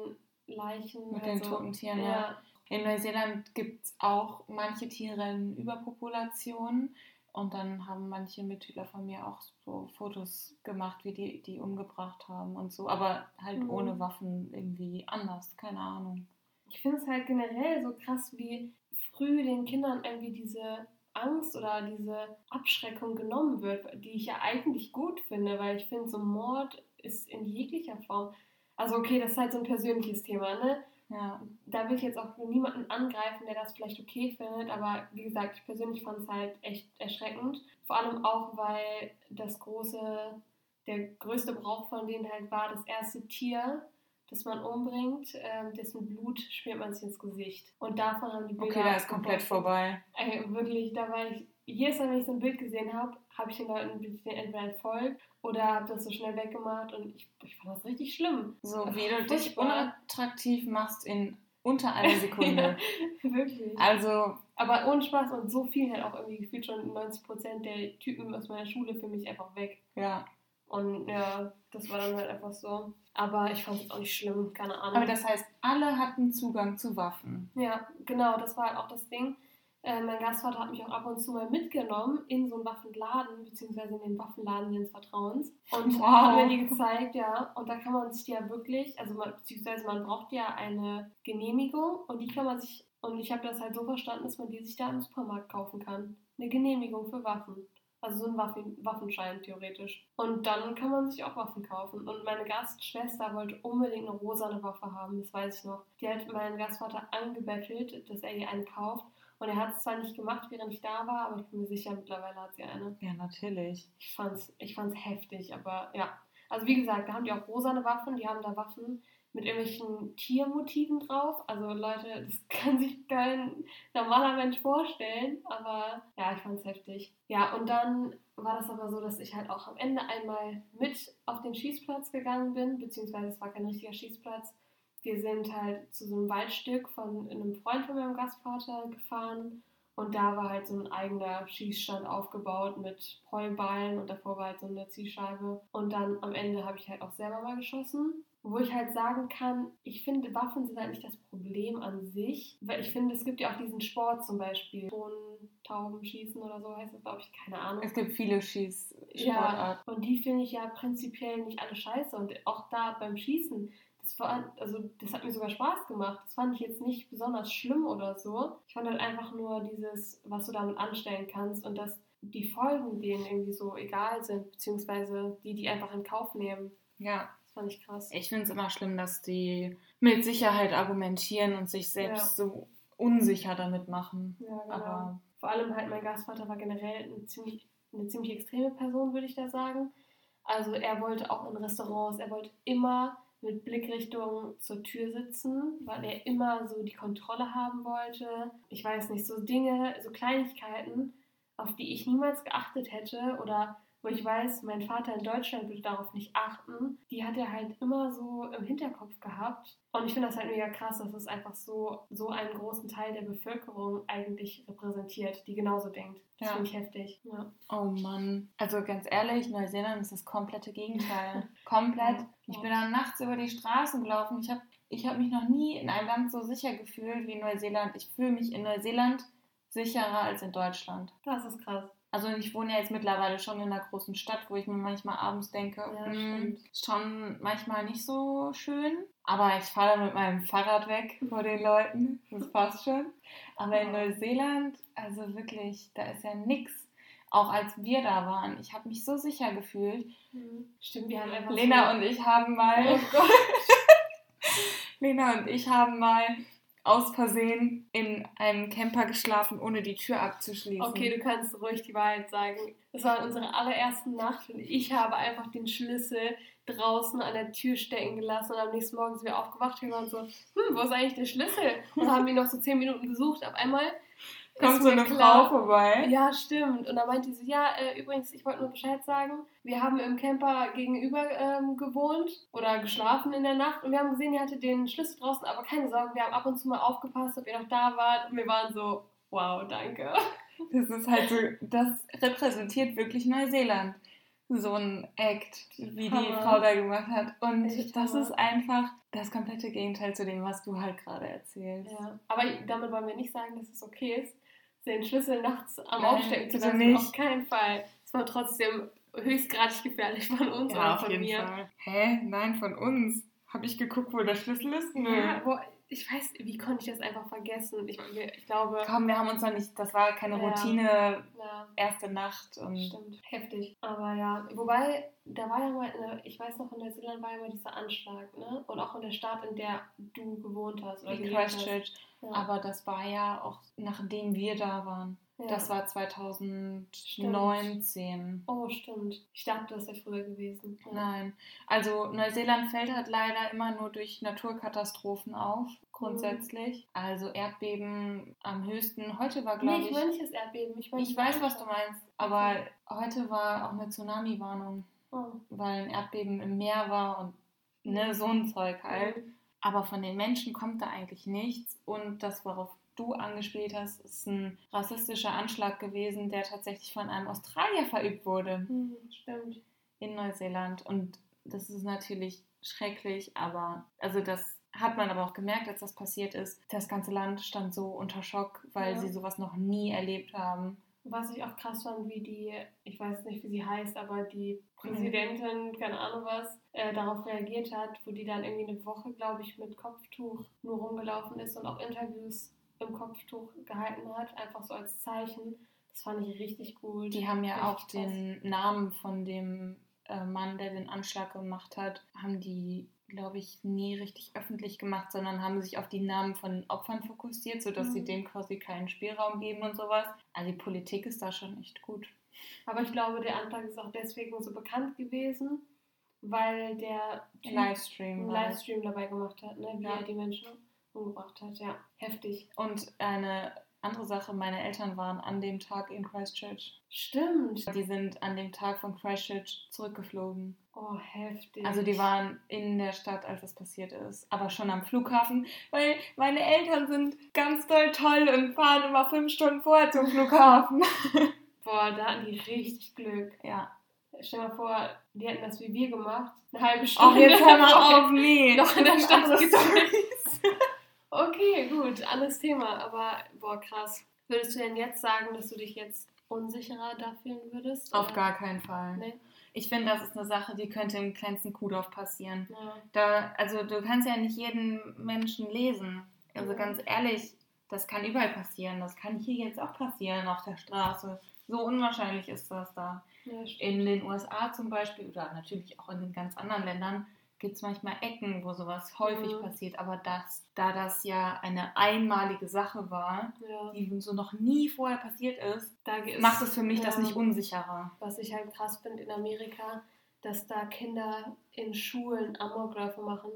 Leichen.
Mit den
also,
toten Tieren, ja.
ja.
In Neuseeland gibt es auch manche Tiere in Überpopulation. Und dann haben manche Mitschüler von mir auch so Fotos gemacht, wie die die umgebracht haben und so. Aber halt
Mhm.
ohne Waffen irgendwie anders. Keine Ahnung.
Ich finde es halt generell so krass, wie früh den Kindern irgendwie diese Angst oder diese Abschreckung genommen wird, die ich ja eigentlich gut finde, weil ich finde, so Mord ist in jeglicher Form. Also okay, das ist halt so ein persönliches Thema, ne?
Ja.
Da will ich jetzt auch niemanden angreifen, der das vielleicht okay findet, aber wie gesagt, ich persönlich fand es halt echt erschreckend. Vor allem auch, weil das große, der größte Brauch von denen halt war, das erste Tier, das man umbringt, ähm, dessen Blut schmiert man sich ins Gesicht. Und davon haben die Bilder.
Okay, da ist komplett vorbei.
Ey, wirklich, da war ich, jedes Mal, wenn ich so ein Bild gesehen habe, habe ich den Leuten bin ich denen entweder entfolgt oder habe das so schnell weggemacht und ich, ich fand das richtig schlimm.
So wie du dich unattraktiv machst in unter einer Sekunde.
wirklich.
Also,
Aber ohne Spaß und so viel halt auch irgendwie gefühlt schon 90% der Typen aus meiner Schule für mich einfach weg.
ja.
Und ja, das war dann halt einfach so. Aber ich fand es auch nicht schlimm, keine Ahnung.
Aber das heißt, alle hatten Zugang zu Waffen.
Ja, genau, das war halt auch das Ding. Äh, mein Gastvater hat mich auch ab und zu mal mitgenommen in so einen Waffenladen, beziehungsweise in den Waffenladen seines Vertrauens. Und
Wow.
hat mir die gezeigt, ja. Und da kann man sich die ja wirklich, also man, beziehungsweise man braucht ja eine Genehmigung und die kann man sich, und ich habe das halt so verstanden, dass man die sich da im Supermarkt kaufen kann. Eine Genehmigung für Waffen. Also so ein Waffen, Waffenschein theoretisch. Und dann kann man sich auch Waffen kaufen. Und meine Gastschwester wollte unbedingt eine rosane Waffe haben, das weiß ich noch. Die hat meinen Gastvater angebettelt, dass er ihr eine kauft. Und er hat es zwar nicht gemacht, während ich da war, aber ich bin mir sicher, mittlerweile hat sie eine.
Ja, natürlich.
Ich fand's, ich fand's heftig, aber ja. Also wie gesagt, da haben die auch rosane Waffen, die haben da Waffen mit irgendwelchen Tiermotiven drauf. Also Leute, das kann sich kein normaler Mensch vorstellen, aber ja, ich fand's heftig. Ja, und dann war das aber so, dass ich halt auch am Ende einmal mit auf den Schießplatz gegangen bin, beziehungsweise es war kein richtiger Schießplatz. Wir sind halt zu so einem Waldstück von einem Freund von meinem Gastvater gefahren und da war halt so ein eigener Schießstand aufgebaut mit Heuballen und davor war halt so eine Zielscheibe. Und dann am Ende habe ich halt auch selber mal geschossen. Wo ich halt sagen kann, ich finde, Waffen sind halt nicht das Problem an sich. Weil ich finde, es gibt ja auch diesen Sport zum Beispiel. Taubenschießen oder so heißt das, glaube ich, keine Ahnung.
Es gibt viele Schießsportarten.
Ja, und die finde ich ja prinzipiell nicht alle scheiße. Und auch da beim Schießen, das war, also das hat mir sogar Spaß gemacht. Das fand ich jetzt nicht besonders schlimm oder so. Ich fand halt einfach nur dieses, was du damit anstellen kannst und dass die Folgen denen irgendwie so egal sind, beziehungsweise die, die einfach in Kauf nehmen.
Ja,
Das fand ich krass.
ich finde es immer schlimm, dass die mit Sicherheit argumentieren und sich selbst so unsicher damit machen.
Ja, genau.
Aber
Vor allem halt mein Gastvater war generell eine ziemlich, eine ziemlich extreme Person, würde ich da sagen. Also er wollte auch in Restaurants, er wollte immer mit Blickrichtung zur Tür sitzen, weil er immer so die Kontrolle haben wollte. Ich weiß nicht, so Dinge, so Kleinigkeiten, auf die ich niemals geachtet hätte oder wo ich weiß, mein Vater in Deutschland würde darauf nicht achten, die hat er halt immer so im Hinterkopf gehabt. Und ich finde das halt mega krass, dass es einfach so, so einen großen Teil der Bevölkerung eigentlich repräsentiert, die genauso denkt. Das
Ja.
finde ich heftig. Ja.
Oh Mann. Also ganz ehrlich, Neuseeland ist das komplette Gegenteil. Komplett. Ich bin dann nachts über die Straßen gelaufen. Ich habe ich habe mich noch nie in einem Land so sicher gefühlt wie in Neuseeland. Ich fühle mich in Neuseeland sicherer als in Deutschland.
Das ist krass.
Also ich wohne ja jetzt mittlerweile schon in einer großen Stadt, wo ich mir manchmal abends denke,
Ja,
hm,
stimmt.
ist schon manchmal nicht so schön. Aber ich fahre mit meinem Fahrrad weg vor den Leuten. Das passt schon. Aber in. Neuseeland, also wirklich, da ist ja nix. Auch als wir da waren, ich habe mich so sicher gefühlt.
Mhm. Stimmt, wir haben einfach
Lena
so...
und ich haben mal,
Oh Gott.
Lena und ich haben mal aus Versehen in einem Camper geschlafen, ohne die Tür abzuschließen.
Okay, du kannst ruhig die Wahrheit sagen. Es war unsere allererste Nacht und ich habe einfach den Schlüssel draußen an der Tür stecken gelassen und am nächsten Morgen sind wir aufgewacht und waren so, hm, wo ist eigentlich der Schlüssel? Und haben ihn noch so zehn Minuten gesucht. Auf einmal
Kommt so eine
klar-
Frau vorbei.
Ja, stimmt. Und dann meinte sie, ja, äh, übrigens, ich wollte nur Bescheid sagen, wir haben im Camper gegenüber ähm, gewohnt oder geschlafen in der Nacht und wir haben gesehen, ihr hattet den Schlüssel draußen, aber keine Sorge, wir haben ab und zu mal aufgepasst, ob ihr noch da wart. Und wir waren so, wow, danke.
Das ist halt so, das repräsentiert wirklich Neuseeland. So ein Act, wie die
Hammer.
Frau da gemacht hat. Und
Echt
das
Hammer.
ist einfach das komplette Gegenteil zu dem, was du halt gerade erzählst.
Ja. Aber damit wollen wir nicht sagen, dass es okay ist, den Schlüssel nachts am
Nein,
Aufstecken zu lassen.
nicht.
Auf keinen Fall. Es war trotzdem höchstgradig gefährlich von uns oder von mir.
Fall. Hä? Nein, von uns. Habe ich geguckt, wo der Schlüssel ist? Nö.
Ja, ich weiß, wie konnte ich das einfach vergessen? Ich, ich glaube,
Komm, wir haben uns noch nicht, das war keine
Ja.
Routine,
ja,
erste Nacht und
stimmt, heftig. Aber ja, wobei, da war ja mal, eine, ich weiß noch, in Neuseeland war ja mal dieser Anschlag, ne? Und auch in der Stadt, in der du gewohnt hast. Oder
in. Christchurch.
Ja.
Aber das war ja auch nachdem wir da waren.
Ja.
Das war 2019.
Oh, stimmt. Ich dachte, das wäre früher gewesen. Ja.
Nein. Also Neuseeland fällt halt leider immer nur durch Naturkatastrophen auf, grundsätzlich. Also Erdbeben am höchsten. Heute war,
Nee,
glaube
ich
ich.
meine nicht das Erdbeben. Ich, meine
ich weiß, was du meinst, aber heute war auch eine Tsunami-Warnung,
Oh.
weil ein Erdbeben im Meer war und ne, so ein Zeug halt. Aber von den Menschen kommt da eigentlich nichts. Und das, worauf du angespielt hast, ist ein rassistischer Anschlag gewesen, der tatsächlich von einem Australier verübt wurde
Hm, stimmt.
in Neuseeland. Und das ist natürlich schrecklich, aber also das hat man aber auch gemerkt, als das passiert ist. Das ganze Land stand so unter Schock, weil
Ja.
sie sowas noch nie erlebt haben.
Was ich auch krass fand, wie die, ich weiß nicht, wie sie heißt, aber die Präsidentin, keine Ahnung was, äh, darauf reagiert hat, wo die dann irgendwie eine Woche, glaube ich, mit Kopftuch nur rumgelaufen ist und auch Interviews im Kopftuch gehalten hat, einfach so als Zeichen. Das fand ich richtig gut.
Die haben ja
Richtig
auch
krass.
den Namen von dem äh, Mann, der den Anschlag gemacht hat, haben die, glaube ich, nie richtig öffentlich gemacht, sondern haben sich auf die Namen von den Opfern fokussiert, sodass sie
Mhm.
dem quasi keinen Spielraum geben und sowas. Also die Politik ist da schon echt gut.
Aber ich glaube, der Antrag ist auch deswegen so bekannt gewesen, weil der
Livestream.
einen. Livestream dabei gemacht hat, ne? wie
Ja.
er die Menschen umgebracht hat. Ja, heftig.
Und eine andere Sache, meine Eltern waren an dem Tag in Christchurch.
Stimmt.
Die sind an dem Tag von Christchurch zurückgeflogen.
Oh, heftig.
Also die waren in der Stadt, als das passiert ist, aber schon am Flughafen, weil meine Eltern sind ganz doll toll und fahren immer fünf Stunden vorher zum Flughafen.
Boah, da hatten die richtig Glück.
Ja.
Stell dir mal vor, die hätten das wie wir gemacht. Eine halbe
Ach,
Stunde.
jetzt hör mal auf, nee.
Noch in der Stadt. Okay, gut, anderes Thema. Aber, boah, krass. Würdest du denn jetzt sagen, dass du dich jetzt unsicherer da fühlen würdest?
Auf
oder?
gar keinen Fall.
Nee.
Ich finde, das ist eine Sache, die könnte im kleinsten Kuhdorf passieren.
Ja.
Da, also du kannst ja nicht jeden Menschen lesen. Also
Mhm.
ganz ehrlich, das kann überall passieren. Das kann hier jetzt auch passieren auf der Straße. So unwahrscheinlich ist das da.
Ja.
In den USA zum Beispiel oder natürlich auch in den ganz anderen Ländern gibt es manchmal Ecken, wo sowas häufig
Mhm.
passiert. Aber das, da das ja eine einmalige Sache war,
ja.
die so noch nie vorher passiert ist,
Da ist,
macht es für mich das
ja,
nicht unsicherer.
Was ich halt krass finde in Amerika, dass da Kinder in Schulen Amokläufe machen,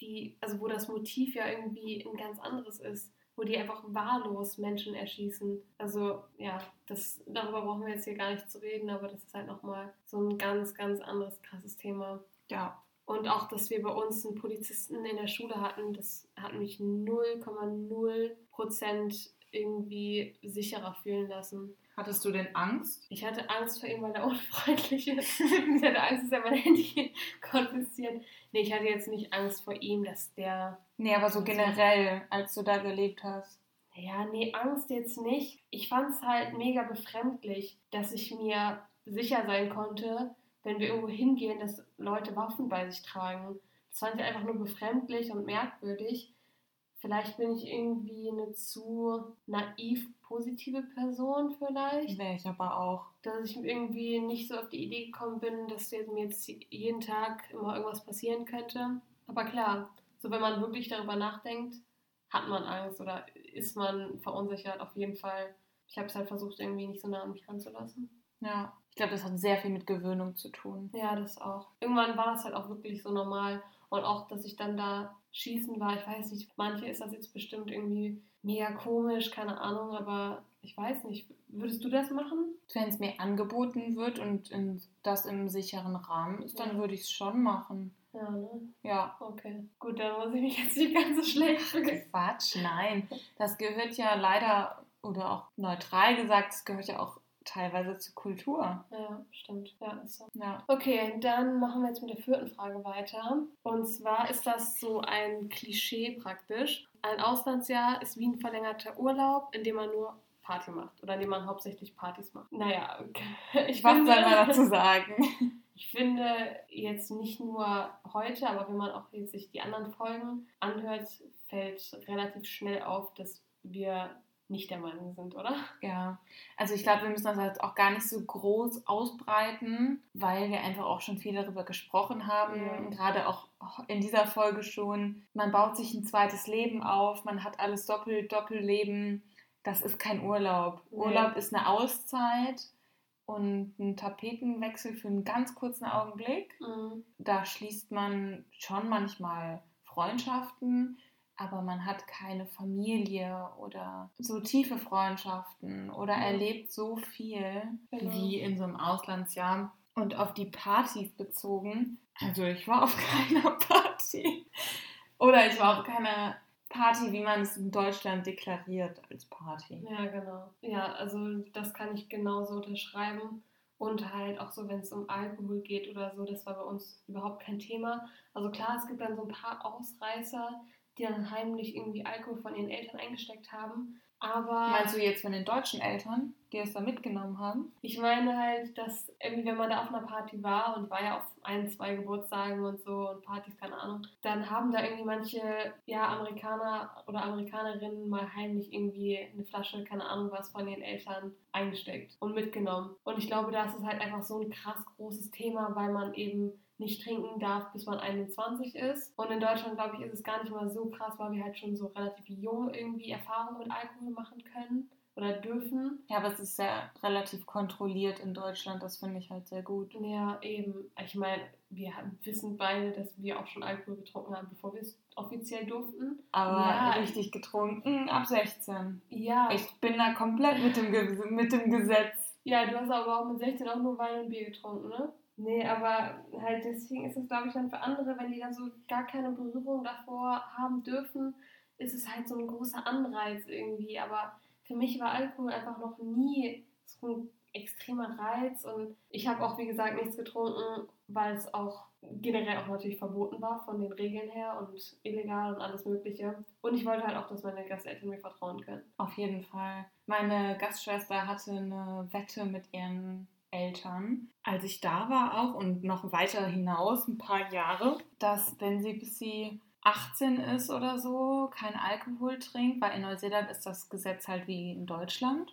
die, also wo das Motiv ja irgendwie ein ganz anderes ist, wo die einfach wahllos Menschen erschießen. Also ja, das, darüber brauchen wir jetzt hier gar nicht zu reden, aber das ist halt nochmal so ein ganz, ganz anderes krasses Thema.
Ja.
Und auch, dass wir bei uns einen Polizisten in der Schule hatten, das hat mich 0,0% irgendwie sicherer fühlen lassen.
Hattest du denn Angst?
Ich hatte Angst vor ihm, weil er unfreundlich ist. ich hatte Angst, dass er mein Handy konfisziert. Nee, ich hatte jetzt nicht Angst vor ihm, dass der
Nee, aber so generell, als du da gelebt hast.
Ja, nee, Angst jetzt nicht. Ich fand es halt mega befremdlich, dass ich mir sicher sein konnte, wenn wir irgendwo hingehen, dass Leute Waffen bei sich tragen. Das fand ich einfach nur befremdlich und merkwürdig. Vielleicht bin ich irgendwie eine zu naiv positive Person vielleicht,
Wäre ich aber auch.
dass ich irgendwie nicht so auf die Idee gekommen bin, dass mir jetzt jeden Tag immer irgendwas passieren könnte. Aber klar, so wenn man wirklich darüber nachdenkt, hat man Angst oder ist man verunsichert auf jeden Fall. Ich habe es halt versucht, irgendwie nicht so nah an mich ranzulassen.
Ja. Ich glaube, das hat sehr viel mit Gewöhnung zu tun.
Ja, das auch. Irgendwann war das halt auch wirklich so normal. Und auch, dass ich dann da schießen war, ich weiß nicht, manche ist das jetzt bestimmt irgendwie mega komisch, keine Ahnung, aber ich weiß nicht. Würdest du das machen?
Wenn es mir angeboten wird und in, das im sicheren Rahmen ist, dann
Ja.
würde ich es schon machen.
Ja, ne?
Ja.
Okay. Gut, dann muss ich mich jetzt nicht ganz so schlecht fühlen.
Quatsch, nein. Das gehört ja leider, oder auch neutral gesagt, das gehört ja auch teilweise zur Kultur.
Ja, stimmt. Ja, ist so.
Ja.
Okay, dann machen wir jetzt mit der vierten Frage weiter. Und zwar ist das so ein Klischee praktisch. Ein Auslandsjahr ist wie ein verlängerter Urlaub, in dem man nur Party macht oder in dem man hauptsächlich Partys macht. Naja, okay. ich
Was
finde,
soll man dazu sagen?
Ich finde jetzt nicht nur heute, aber wenn man auch jetzt sich die anderen Folgen anhört, fällt relativ schnell auf, dass wir nicht der Meinung sind, oder?
Ja, also ich glaube, wir müssen das jetzt auch gar nicht so groß ausbreiten, weil wir einfach auch schon viel darüber gesprochen haben.
Ja.
Gerade auch in dieser Folge schon. Man baut sich ein zweites Leben auf, man hat alles doppelt, Doppelleben. Das ist kein Urlaub.
Nee.
Urlaub ist eine Auszeit und ein Tapetenwechsel für einen ganz kurzen Augenblick.
Mhm.
Da schließt man schon manchmal Freundschaften, aber man hat keine Familie oder so tiefe Freundschaften oder erlebt so viel
Genau.
wie in so einem Auslandsjahr. Und auf die Partys bezogen, also ich war auf keiner Party. Oder ich war auf keiner Party, wie man es in Deutschland deklariert als Party.
Ja, genau. Ja, also das kann ich genauso unterschreiben. Und halt auch so, wenn es um Alkohol geht oder so, das war bei uns überhaupt kein Thema. Also klar, es gibt dann so ein paar Ausreißer, die dann heimlich irgendwie Alkohol von ihren Eltern eingesteckt haben. Aber
Meinst du jetzt von den deutschen Eltern, die es da mitgenommen haben?
ich meine halt, dass irgendwie, wenn man da auf einer Party war und war ja auf ein, zwei Geburtstagen und so und Partys, keine Ahnung, dann haben da irgendwie manche, ja, Amerikaner oder Amerikanerinnen mal heimlich irgendwie eine Flasche, keine Ahnung was, von ihren Eltern eingesteckt und mitgenommen. Und ich glaube, das ist halt einfach so ein krass großes Thema, weil man eben nicht trinken darf, bis man 21 ist. Und in Deutschland, glaube ich, ist es gar nicht mal so krass, weil wir halt schon so relativ jung irgendwie Erfahrungen mit Alkohol machen können oder dürfen.
Ja, aber es ist sehr relativ kontrolliert in Deutschland. Das finde ich halt sehr gut.
Ja, eben. Ich meine, wir wissen beide, dass wir auch schon Alkohol getrunken haben, bevor wir es offiziell durften.
Aber
Ja.
richtig getrunken ab 16.
Ja,
Ich bin da komplett mit dem, Ge mit dem Gesetz.
ja, du hast aber auch mit 16 auch nur Wein und Bier getrunken, ne? Nee, aber halt deswegen ist es, glaube ich, dann für andere, wenn die dann so gar keine Berührung davor haben dürfen, ist es halt so ein großer Anreiz irgendwie. Aber für mich war Alkohol einfach noch nie so ein extremer Reiz und ich habe auch, wie gesagt, nichts getrunken, weil es auch generell auch natürlich verboten war von den Regeln her und illegal und alles Mögliche. Und ich wollte halt auch, dass meine Gasteltern mir vertrauen können.
Auf jeden Fall. Meine Gastschwester hatte eine Wette mit ihren Eltern, als ich da war auch und noch weiter hinaus, ein paar Jahre, dass wenn sie bis sie 18 ist oder so, kein Alkohol trinkt, weil in Neuseeland ist das Gesetz halt wie in Deutschland.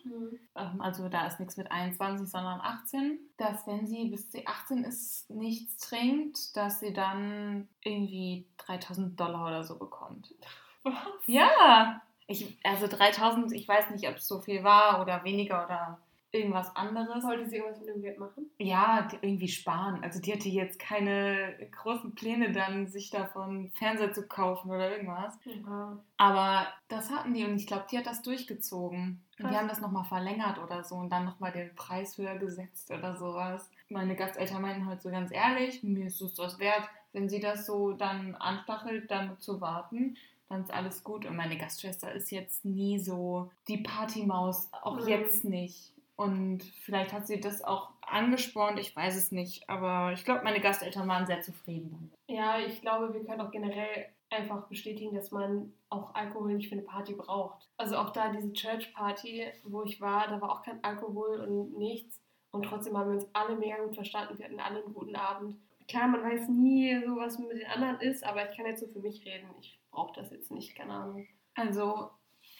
Ähm, Also da ist nichts mit 21, sondern 18. Dass wenn sie bis sie 18 ist, nichts trinkt, dass sie dann irgendwie 3000 Dollar oder so bekommt.
Was?
Ja, ich, also 3000, ich weiß nicht, ob es so viel war oder weniger oder irgendwas anderes.
Wollte sie irgendwas mit dem Geld machen?
Ja, irgendwie sparen. Also die hatte jetzt keine großen Pläne dann, sich davon Fernseher zu kaufen oder irgendwas.
Ja.
Aber das hatten die und ich glaube, die hat das durchgezogen. Und
Krass.
die haben das nochmal verlängert oder so und dann nochmal den Preis höher gesetzt oder sowas. Meine Gasteltern meinten halt so ganz ehrlich, mir ist es das wert, wenn sie das so dann anstachelt, damit zu warten, dann ist alles gut. Und meine Gastschwester ist jetzt nie so die Partymaus, auch
Mhm.
jetzt nicht. Und vielleicht hat sie das auch angespornt, ich weiß es nicht. Aber ich glaube, meine Gasteltern waren sehr zufrieden damit.
Ja, ich glaube, wir können auch generell einfach bestätigen, dass man auch Alkohol nicht für eine Party braucht. Also auch da diese Church Party, wo ich war, da war auch kein Alkohol und nichts. Und trotzdem haben wir uns alle mega gut verstanden. Wir hatten alle einen guten Abend. Klar, man weiß nie so, was mit den anderen ist, aber ich kann jetzt so für mich reden. Ich brauche das jetzt nicht, keine Ahnung.
Also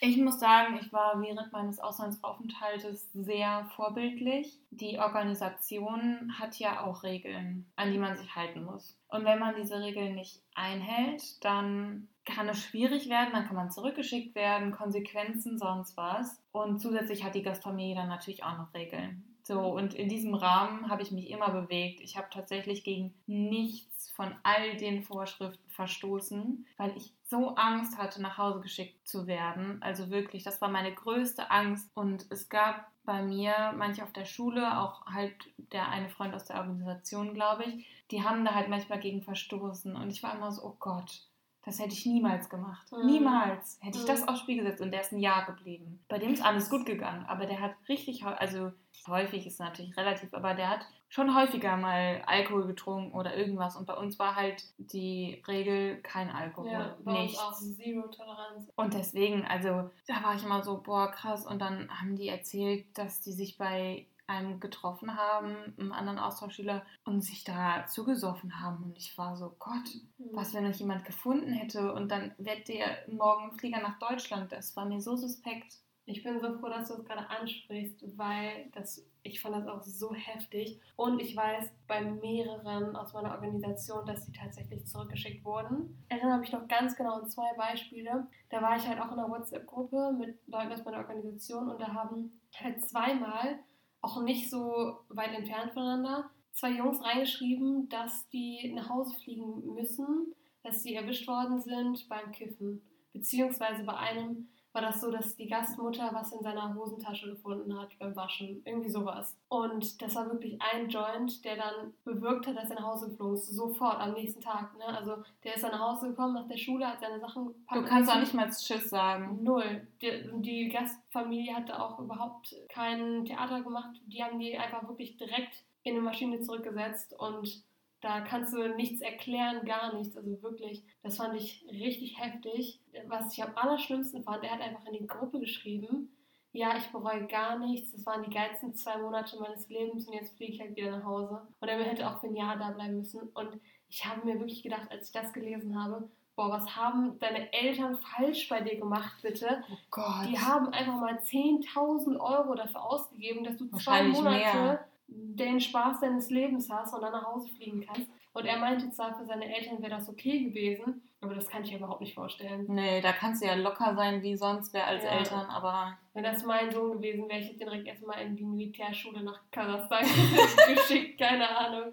ich muss sagen, ich war während meines Auslandsaufenthaltes sehr vorbildlich. Die Organisation hat ja auch Regeln, an die man sich halten muss. Und wenn man diese Regeln nicht einhält, dann kann es schwierig werden, dann kann man zurückgeschickt werden, Konsequenzen, sonst was. Und zusätzlich hat die Gastfamilie dann natürlich auch noch Regeln. So, und in diesem Rahmen habe ich mich immer bewegt. Ich habe tatsächlich gegen nichts von all den Vorschriften verstoßen, weil ich so Angst hatte, nach Hause geschickt zu werden. Also wirklich, das war meine größte Angst. Und es gab bei mir manche auf der Schule, auch halt der eine Freund aus der Organisation, glaube ich, die haben da halt manchmal gegen verstoßen. Und ich war immer so, oh Gott, das hätte ich niemals gemacht. Mhm. Niemals hätte ich das aufs Spiel gesetzt und der ist ein Jahr geblieben. Bei dem ist alles gut gegangen, aber der hat richtig, also häufig ist natürlich relativ, aber der hat schon häufiger mal Alkohol getrunken oder irgendwas und bei uns war halt die Regel kein Alkohol. Ja,
bei nichts. auch Zero Toleranz.
Und deswegen, also da war ich immer so, boah, krass. Und dann haben die erzählt, dass die sich bei einem getroffen haben, einem anderen Austauschschüler, und sich da zugesoffen haben. Und ich war so, Gott, mhm. was, wenn euch jemand gefunden hätte und dann wird der morgen Flieger nach Deutschland. Das war mir so suspekt.
Ich bin so froh, dass du es gerade ansprichst, weil das, ich fand das auch so heftig. Und ich weiß bei mehreren aus meiner Organisation, dass sie tatsächlich zurückgeschickt wurden. Erinnere mich noch ganz genau an zwei Beispiele. Da war ich halt auch in einer WhatsApp-Gruppe mit Leuten aus meiner Organisation und da haben halt zweimal auch nicht so weit entfernt voneinander, zwei Jungs reingeschrieben, dass die nach Hause fliegen müssen, dass sie erwischt worden sind beim Kiffen. Beziehungsweise bei einem war das so, dass die Gastmutter was in seiner Hosentasche gefunden hat beim Waschen. Irgendwie sowas. Und das war wirklich ein Joint, der dann bewirkt hat, dass er nach Hause geflogen ist. Sofort am nächsten Tag. Ne? Also der ist dann nach Hause gekommen nach der Schule, hat seine Sachen
gepackt. Du kannst auch nicht mal Tschüss sagen.
Null. Die, die Gastfamilie hatte auch überhaupt kein Theater gemacht. Die haben die einfach wirklich direkt in eine Maschine zurückgesetzt und da kannst du nichts erklären, gar nichts. Also wirklich, das fand ich richtig heftig. Was ich am allerschlimmsten fand, er hat einfach in die Gruppe geschrieben, ja, ich bereue gar nichts. Das waren die geilsten zwei Monate meines Lebens und jetzt fliege ich halt wieder nach Hause. Und er hätte auch für ein Jahr da bleiben müssen. Und ich habe mir wirklich gedacht, als ich das gelesen habe, boah, was haben deine Eltern falsch bei dir gemacht, bitte?
Oh Gott.
Die haben einfach mal 10.000 Euro dafür ausgegeben, dass du zwei Monate mehr den Spaß deines Lebens hast und dann nach Hause fliegen kannst. Und er meinte zwar, für seine Eltern wäre das okay gewesen, aber das kann ich mir überhaupt nicht vorstellen.
Nee, da kannst du ja locker sein wie sonst wer als ja. Eltern, aber.
Wenn das mein Sohn gewesen wäre, ich hätte direkt erstmal in die Militärschule nach Kasachstan geschickt, keine Ahnung.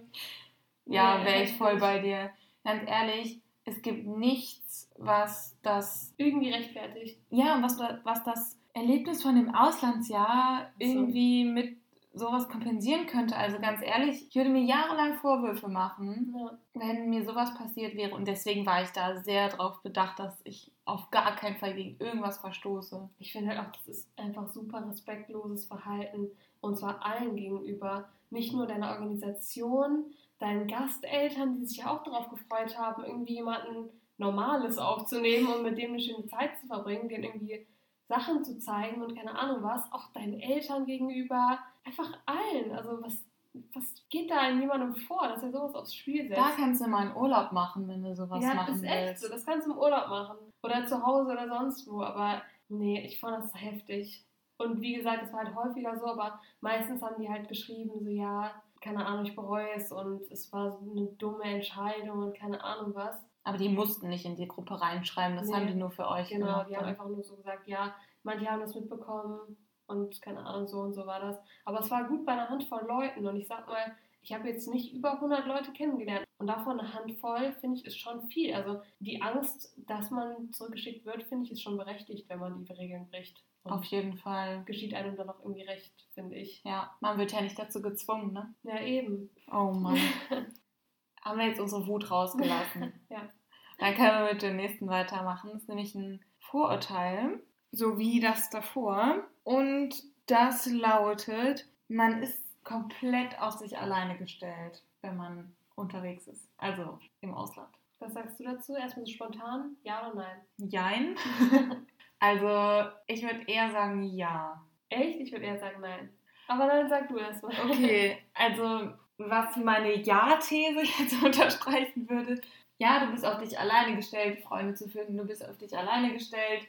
Ja, wäre ich voll bei dir. Ganz ehrlich, es gibt nichts, was das.
Irgendwie rechtfertigt.
Ja, was, was das Erlebnis von dem Auslandsjahr irgendwie mit sowas kompensieren könnte. Also ganz ehrlich, ich würde mir jahrelang Vorwürfe machen, ja. wenn mir sowas passiert wäre. Und deswegen war ich da sehr darauf bedacht, dass ich auf gar keinen Fall gegen irgendwas verstoße.
Ich finde halt auch, das ist einfach super respektloses Verhalten. Und zwar allen gegenüber. Nicht nur deiner Organisation, deinen Gasteltern, die sich ja auch darauf gefreut haben, irgendwie jemanden Normales aufzunehmen und mit dem eine schöne Zeit zu verbringen, den irgendwie Sachen zu zeigen und keine Ahnung was, auch deinen Eltern gegenüber, einfach allen. Also was, was geht da in jemandem vor, dass er sowas aufs Spiel setzt?
Da kannst du mal einen Urlaub machen, wenn du sowas ja, machen willst. Ja, ist echt
so. Das kannst du im Urlaub machen. Oder zu Hause oder sonst wo. Aber nee, ich fand das heftig. Und wie gesagt, es war halt häufiger so, aber meistens haben die halt geschrieben, so ja, keine Ahnung, ich bereue es und es war so eine dumme Entscheidung und keine Ahnung was.
Aber die mussten nicht in die Gruppe reinschreiben, das nee, haben die nur für euch
genau, gemacht. Genau, die haben einfach nur so gesagt, ja, manche haben das mitbekommen und keine Ahnung, so und so war das. Aber es war gut bei einer Handvoll Leuten und ich sag mal, ich habe jetzt nicht über 100 Leute kennengelernt und davon eine Handvoll, finde ich, ist schon viel. Also die Angst, dass man zurückgeschickt wird, finde ich, ist schon berechtigt, wenn man die Regeln bricht.
Und Auf jeden Fall.
Geschieht einem dann auch irgendwie recht, finde ich.
Ja, man wird ja nicht dazu gezwungen, ne?
Ja, eben.
Oh Mann. haben wir jetzt unsere Wut rausgelassen.
ja.
Dann können wir mit dem nächsten weitermachen. Das ist nämlich ein Vorurteil, so wie das davor. Und das lautet, man ist komplett auf sich alleine gestellt, wenn man unterwegs ist. Also im Ausland.
Was sagst du dazu? Erstmal so spontan, ja oder nein?
Jein. also, ich würde eher sagen ja.
Echt? Ich würde eher sagen nein. Aber dann sag du erstmal.
Okay, also was meine Ja-These jetzt unterstreichen würde, ja, du bist auf dich alleine gestellt, Freunde zu finden, du bist auf dich alleine gestellt,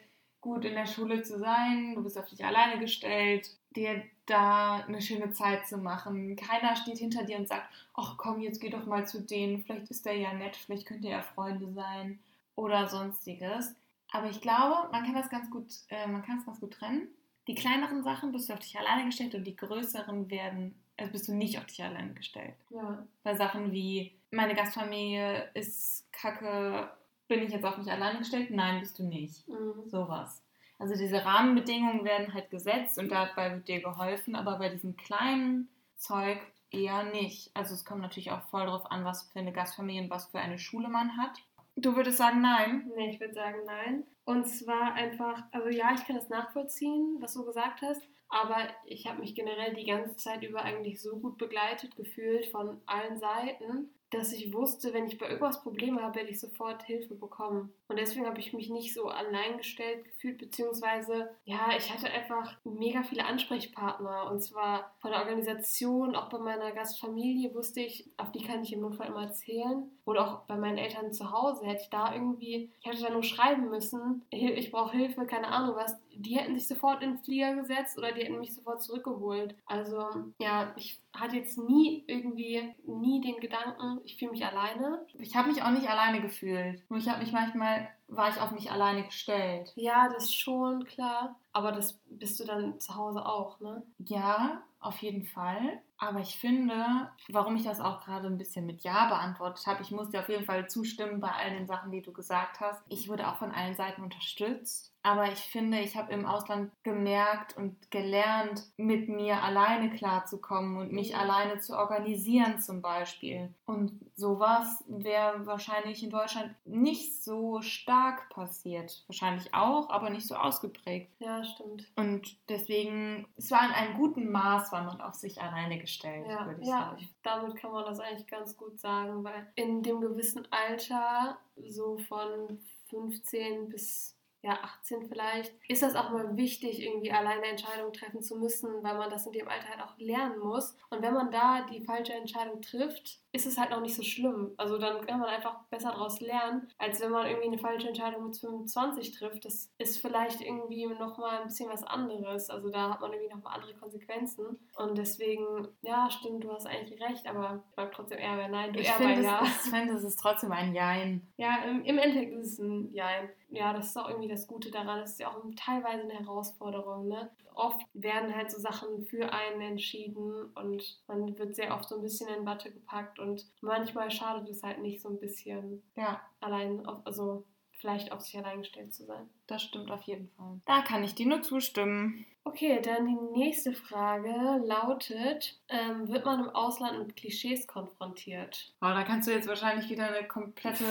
gut in der Schule zu sein, du bist auf dich alleine gestellt, dir da eine schöne Zeit zu machen. Keiner steht hinter dir und sagt, ach komm, jetzt geh doch mal zu denen, vielleicht ist der ja nett, vielleicht könnt ihr ja Freunde sein oder sonstiges. Aber ich glaube, man kann das ganz gut, äh, man kann es ganz gut trennen. Die kleineren Sachen bist du auf dich alleine gestellt und die größeren werden, also bist du nicht auf dich alleine gestellt.
Ja.
Bei Sachen wie, meine Gastfamilie ist kacke, bin ich jetzt auf mich alleine gestellt? Nein, bist du nicht.
Mhm.
Sowas. Also diese Rahmenbedingungen werden halt gesetzt und dabei wird dir geholfen, aber bei diesem kleinen Zeug eher nicht. Also es kommt natürlich auch voll drauf an, was für eine Gastfamilie und was für eine Schule man hat. Du würdest sagen, nein.
Nee, ich würde sagen nein. Und zwar einfach, also ja, ich kann das nachvollziehen, was du gesagt hast, aber ich habe mich generell die ganze Zeit über eigentlich so gut begleitet gefühlt von allen Seiten, dass ich wusste, wenn ich bei irgendwas Probleme habe, werde ich sofort Hilfe bekommen. Und deswegen habe ich mich nicht so allein gestellt gefühlt, beziehungsweise, ja, ich hatte einfach mega viele Ansprechpartner. Und zwar von der Organisation, auch bei meiner Gastfamilie wusste ich, auf die kann ich im Notfall immer erzählen. Oder auch bei meinen Eltern zu Hause hätte ich da irgendwie, ich hätte da nur schreiben müssen, ich brauche Hilfe, keine Ahnung was. Die hätten sich sofort in den Flieger gesetzt oder die hätten mich sofort zurückgeholt. Also, ja, ich hatte jetzt nie irgendwie, nie den Gedanken, ich fühle mich alleine.
Ich habe mich auch nicht alleine gefühlt. Nur ich habe mich manchmal, war ich auf mich alleine gestellt.
Ja, das ist schon klar. Aber das bist du dann zu Hause auch, ne?
Ja, auf jeden Fall. Aber ich finde, warum ich das auch gerade ein bisschen mit Ja beantwortet habe, ich muss dir auf jeden Fall zustimmen bei all den Sachen, die du gesagt hast. Ich wurde auch von allen Seiten unterstützt. Aber ich finde, ich habe im Ausland gemerkt und gelernt, mit mir alleine klarzukommen und mich
Mhm.
alleine zu organisieren zum Beispiel. Und sowas wäre wahrscheinlich in Deutschland nicht so stark passiert. Wahrscheinlich auch, aber nicht so ausgeprägt.
Ja, stimmt.
Und deswegen, es war in einem guten Maß, war man auf sich alleine gestellt,
Ja,
würde ich
ja
sagen.
ich, damit kann man das eigentlich ganz gut sagen, weil in dem gewissen Alter, so von 15 bis ja, 18 vielleicht, ist das auch mal wichtig, irgendwie alleine Entscheidungen treffen zu müssen, weil man das in dem Alter halt auch lernen muss. Und wenn man da die falsche Entscheidung trifft, ist es halt noch nicht so schlimm. Also dann kann man einfach besser daraus lernen, als wenn man irgendwie eine falsche Entscheidung mit 25 trifft. Das ist vielleicht irgendwie nochmal ein bisschen was anderes. Also da hat man irgendwie nochmal andere Konsequenzen. Und deswegen, ja, stimmt, du hast eigentlich recht, aber ich mag trotzdem eher bei Nein, du
Ich
eher bei Ja.
es, ich finde, es ist trotzdem ein Jein.
Ja, im, im Endeffekt ist es ein Jein. Ja, das ist auch irgendwie das Gute daran. Das ist ja auch teilweise eine Herausforderung. Ne? Oft werden halt so Sachen für einen entschieden und man wird sehr oft so ein bisschen in Watte gepackt und manchmal schadet es halt nicht so ein bisschen
Ja,
allein, auf, also vielleicht auf sich allein gestellt zu sein.
das stimmt auf jeden Fall. Da kann ich dir nur zustimmen.
Okay, dann die nächste Frage lautet, ähm, wird man im Ausland mit Klischees konfrontiert?
Oh, da kannst du jetzt wahrscheinlich wieder eine komplette,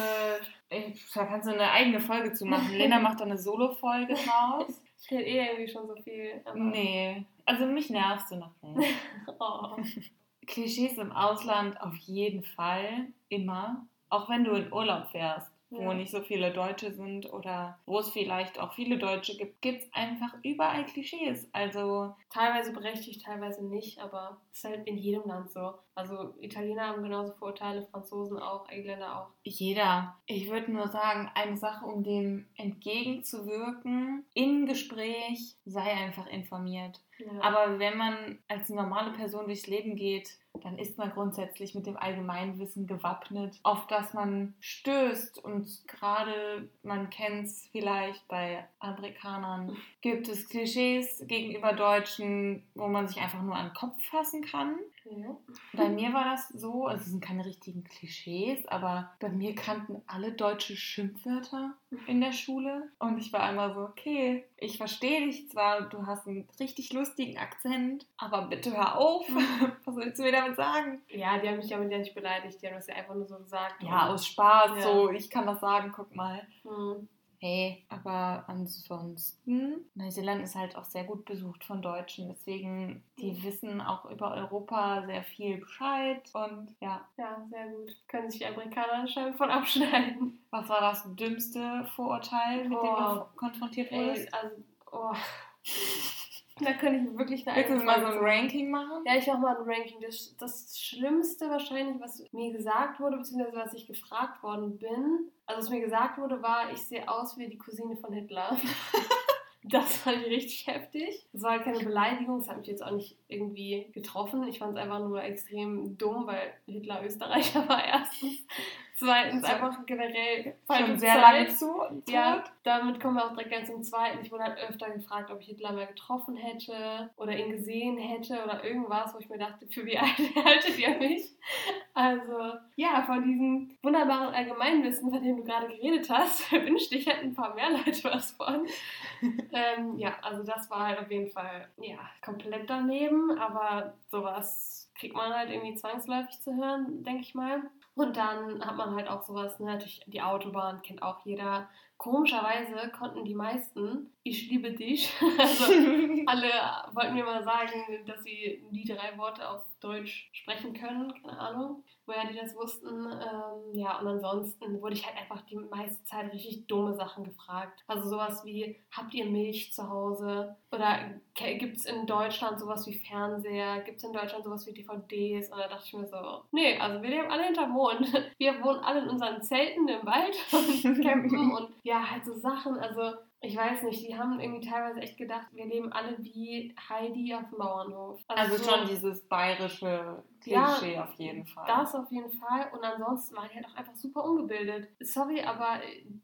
äh, da kannst du eine eigene Folge zu machen. Lena macht da eine Solo-Folge draus.
Ich rede eh irgendwie schon so viel.
Nee, also mich nervst du noch nicht.
Oh.
Klischees im Ausland auf jeden Fall, immer. Auch wenn du in Urlaub fährst, wo
Ja.
nicht so viele Deutsche sind oder wo es vielleicht auch viele Deutsche gibt, gibt es einfach überall Klischees. Also
Teilweise berechtigt, teilweise nicht, aber es ist halt in jedem Land so. Also Italiener haben genauso Vorurteile, Franzosen auch, Engländer auch.
jeder. Ich würde nur sagen, eine Sache, um dem entgegenzuwirken, im Gespräch, sei einfach informiert. Aber wenn man als normale Person durchs Leben geht, dann ist man grundsätzlich mit dem Allgemeinwissen gewappnet, auf das man stößt. Und gerade, man kennt es vielleicht bei Amerikanern, gibt es Klischees gegenüber Deutschen, wo man sich einfach nur an den Kopf fassen kann.
Ja.
Bei mir war das so, also es sind keine richtigen Klischees, aber bei mir kannten alle deutsche Schimpfwörter in der Schule. Und ich war einmal so, okay, ich verstehe dich zwar, du hast einen richtig lustigen Akzent, aber bitte hör auf. Was willst du mir damit sagen?
ja, die haben mich damit ja nicht beleidigt, die haben das ja einfach nur so gesagt.
Ja, aus Spaß,
Ja.
so, ich kann das sagen, guck mal.
Hm.
Hey, aber ansonsten, Neuseeland ist halt auch sehr gut besucht von Deutschen, deswegen die wissen auch über Europa sehr viel Bescheid und ja.
Ja, sehr gut. Können sich die Amerikaner schon von abschneiden.
Was war das dümmste Vorurteil, mit dem du konfrontiert wurdest?
Ey, also, oh. Da könnte ich wirklich eine
Willst du mal so ein Ranking machen?
Ja, ich mach mal ein Ranking. Das, das Schlimmste wahrscheinlich, was mir gesagt wurde, beziehungsweise was ich gefragt worden bin, also was mir gesagt wurde, war, ich sehe aus wie die Cousine von Hitler. das fand ich richtig heftig. Das war halt keine Beleidigung, das hat mich jetzt auch nicht irgendwie getroffen. Ich fand es einfach nur extrem dumm, weil Hitler Österreicher war erstens. Zweitens einfach generell
Schon sehr
Zeit.
lange zu.
Ja, damit kommen wir auch direkt ganz zum Zweiten. Ich wurde halt öfter gefragt, ob ich Hitler mal getroffen hätte oder ihn gesehen hätte oder irgendwas, wo ich mir dachte, für wie alt haltet ihr mich? Also, ja, von diesem wunderbaren Allgemeinwissen, von dem du gerade geredet hast, wünschte ich, hätten ein paar mehr Leute was von. ähm, ja, also das war halt auf jeden Fall, ja, komplett daneben, aber sowas kriegt man halt irgendwie zwangsläufig zu hören, denke ich mal. Und dann hat man halt auch sowas, ne, natürlich die Autobahn kennt auch jeder. Komischerweise konnten die meisten, ich liebe dich, also alle wollten mir mal sagen, dass sie die drei Worte auf Deutsch sprechen können, keine Ahnung, woher die das wussten. Ähm, ja, und ansonsten wurde ich halt einfach die meiste Zeit richtig dumme Sachen gefragt. Also sowas wie, habt ihr Milch zu Hause? Oder gibt es in Deutschland sowas wie Fernseher? Gibt es in Deutschland sowas wie DVDs? Und da dachte ich mir so, nee, also wir leben alle hinterm Mond. Wir wohnen alle in unseren Zelten im Wald und campen und ja, halt so Sachen. Also ich weiß nicht, die haben irgendwie teilweise echt gedacht, wir leben alle wie Heidi auf dem Bauernhof.
Also
so-
schon dieses bayerische
Ja,
Klischee auf jeden Fall.
Das auf jeden Fall. Und ansonsten waren die halt auch einfach super ungebildet. Sorry, aber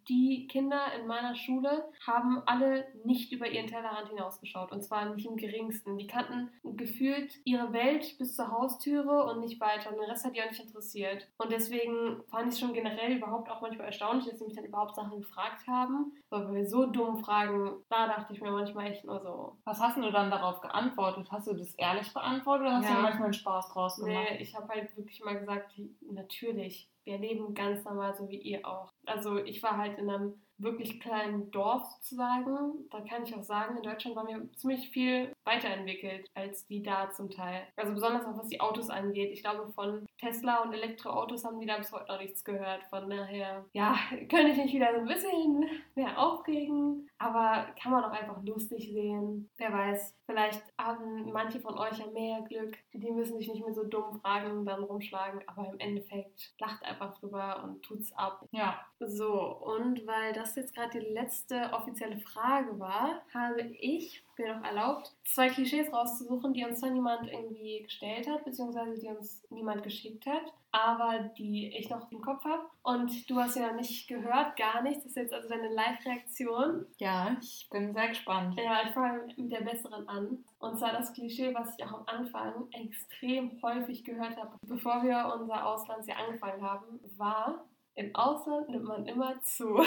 die Kinder in meiner Schule haben alle nicht über ihren Tellerrand hinausgeschaut. Und zwar nicht im geringsten. Die kannten gefühlt ihre Welt bis zur Haustüre und nicht weiter. Und den Rest hat die auch nicht interessiert. Und deswegen fand ich es schon generell überhaupt auch manchmal erstaunlich, dass sie mich dann überhaupt Sachen gefragt haben. Aber wir so dumm fragen, da dachte ich mir manchmal echt nur so,
Was hast du dann darauf geantwortet? Hast du das ehrlich beantwortet oder hast
Ja.
du manchmal einen Spaß draus gemacht?
Nee, ich habe halt wirklich mal gesagt, natürlich, wir leben ganz normal so wie ihr auch. Also ich war halt in einem wirklich kleinen Dorf sozusagen. Da kann ich auch sagen, in Deutschland waren wir ziemlich viel weiterentwickelt als die da zum Teil. Also besonders auch was die Autos angeht. Ich glaube, von Tesla und Elektroautos haben die da bis heute noch nichts gehört. Von daher, ja, könnte ich mich wieder so ein bisschen mehr aufregen. Aber kann man auch einfach lustig sehen. Wer weiß, vielleicht haben manche von euch ja mehr Glück. Die müssen sich nicht mit so dummen Fragen dann rumschlagen. Aber im Endeffekt lacht einfach drüber und tut's ab.
Ja.
So, und weil das jetzt gerade die letzte offizielle Frage war, habe ich mir noch erlaubt, zwei Klischees rauszusuchen, die uns zwar niemand irgendwie gestellt hat, beziehungsweise die uns niemand geschickt hat, aber die ich noch im Kopf habe. Und du hast ja nicht gehört, gar nichts. Das ist jetzt also deine Live-Reaktion.
Ja, ich bin sehr gespannt.
Ja, ich fange mit der besseren an. Und zwar das Klischee, was ich auch am Anfang extrem häufig gehört habe, bevor wir unser Auslandsjahr angefangen haben, war, im Ausland nimmt man immer zu.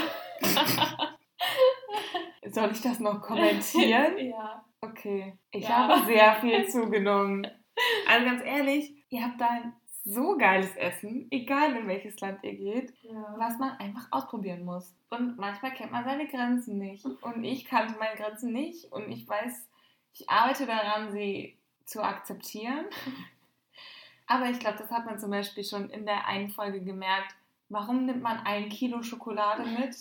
Soll ich das noch kommentieren?
ja.
Okay. Ich
Ja.
habe sehr viel zugenommen. Also ganz ehrlich, ihr habt da ein so geiles Essen, egal in welches Land ihr geht,
ja.
was man einfach ausprobieren muss. Und manchmal kennt man seine Grenzen nicht. Und ich kannte meine Grenzen nicht und ich weiß, ich arbeite daran, sie zu akzeptieren. Aber ich glaube, das hat man zum Beispiel schon in der einen Folge gemerkt. Warum nimmt man ein Kilo Schokolade mit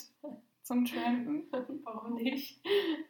zum Trampen?
Warum nicht?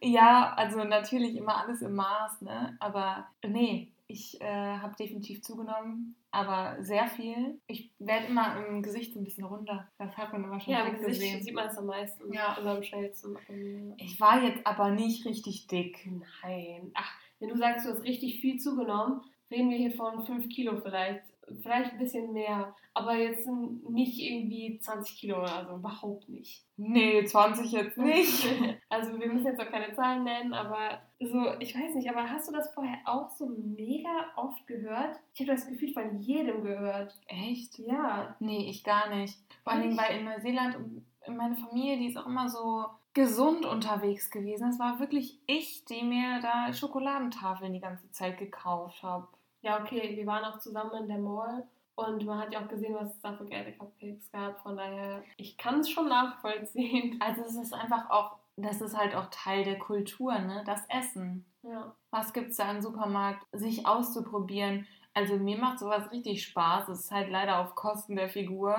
Ja, also natürlich immer alles im Maß, ne? Aber nee, ich äh, habe definitiv zugenommen, aber sehr viel. Ich werde immer im Gesicht so ein bisschen runder. Das hat man immer schon
Ja, im Gesicht
gesehen.
sieht man es am meisten.
Ja.
Also am schnellsten.
Ich war jetzt aber nicht richtig dick.
Nein. Ach, wenn du sagst, du hast richtig viel zugenommen, reden wir hier von 5 Kilo vielleicht. Vielleicht ein bisschen mehr. Aber jetzt nicht irgendwie 20 Kilo oder so. Überhaupt nicht.
Nee, 20 jetzt nicht.
Also wir müssen jetzt auch keine Zahlen nennen, aber so, ich weiß nicht, aber hast du das vorher auch so mega oft gehört? Ich habe das Gefühl von jedem gehört.
Echt?
Ja.
Nee, ich gar nicht. Vor allen Dingen, weil in Neuseeland und meine Familie, die ist auch immer so gesund unterwegs gewesen. Es war wirklich ich, die mir da Schokoladentafeln die ganze Zeit gekauft habe.
Ja, okay, wir waren auch zusammen in der Mall Und man hat ja auch gesehen, was es da für geile Cupcakes gab. Von daher, ich kann es schon nachvollziehen.
Also es ist einfach auch, das ist halt auch Teil der Kultur, ne? Das Essen.
Ja.
Was gibt es da im Supermarkt? Sich auszuprobieren. Also mir macht sowas richtig Spaß. Es ist halt leider auf Kosten der Figur.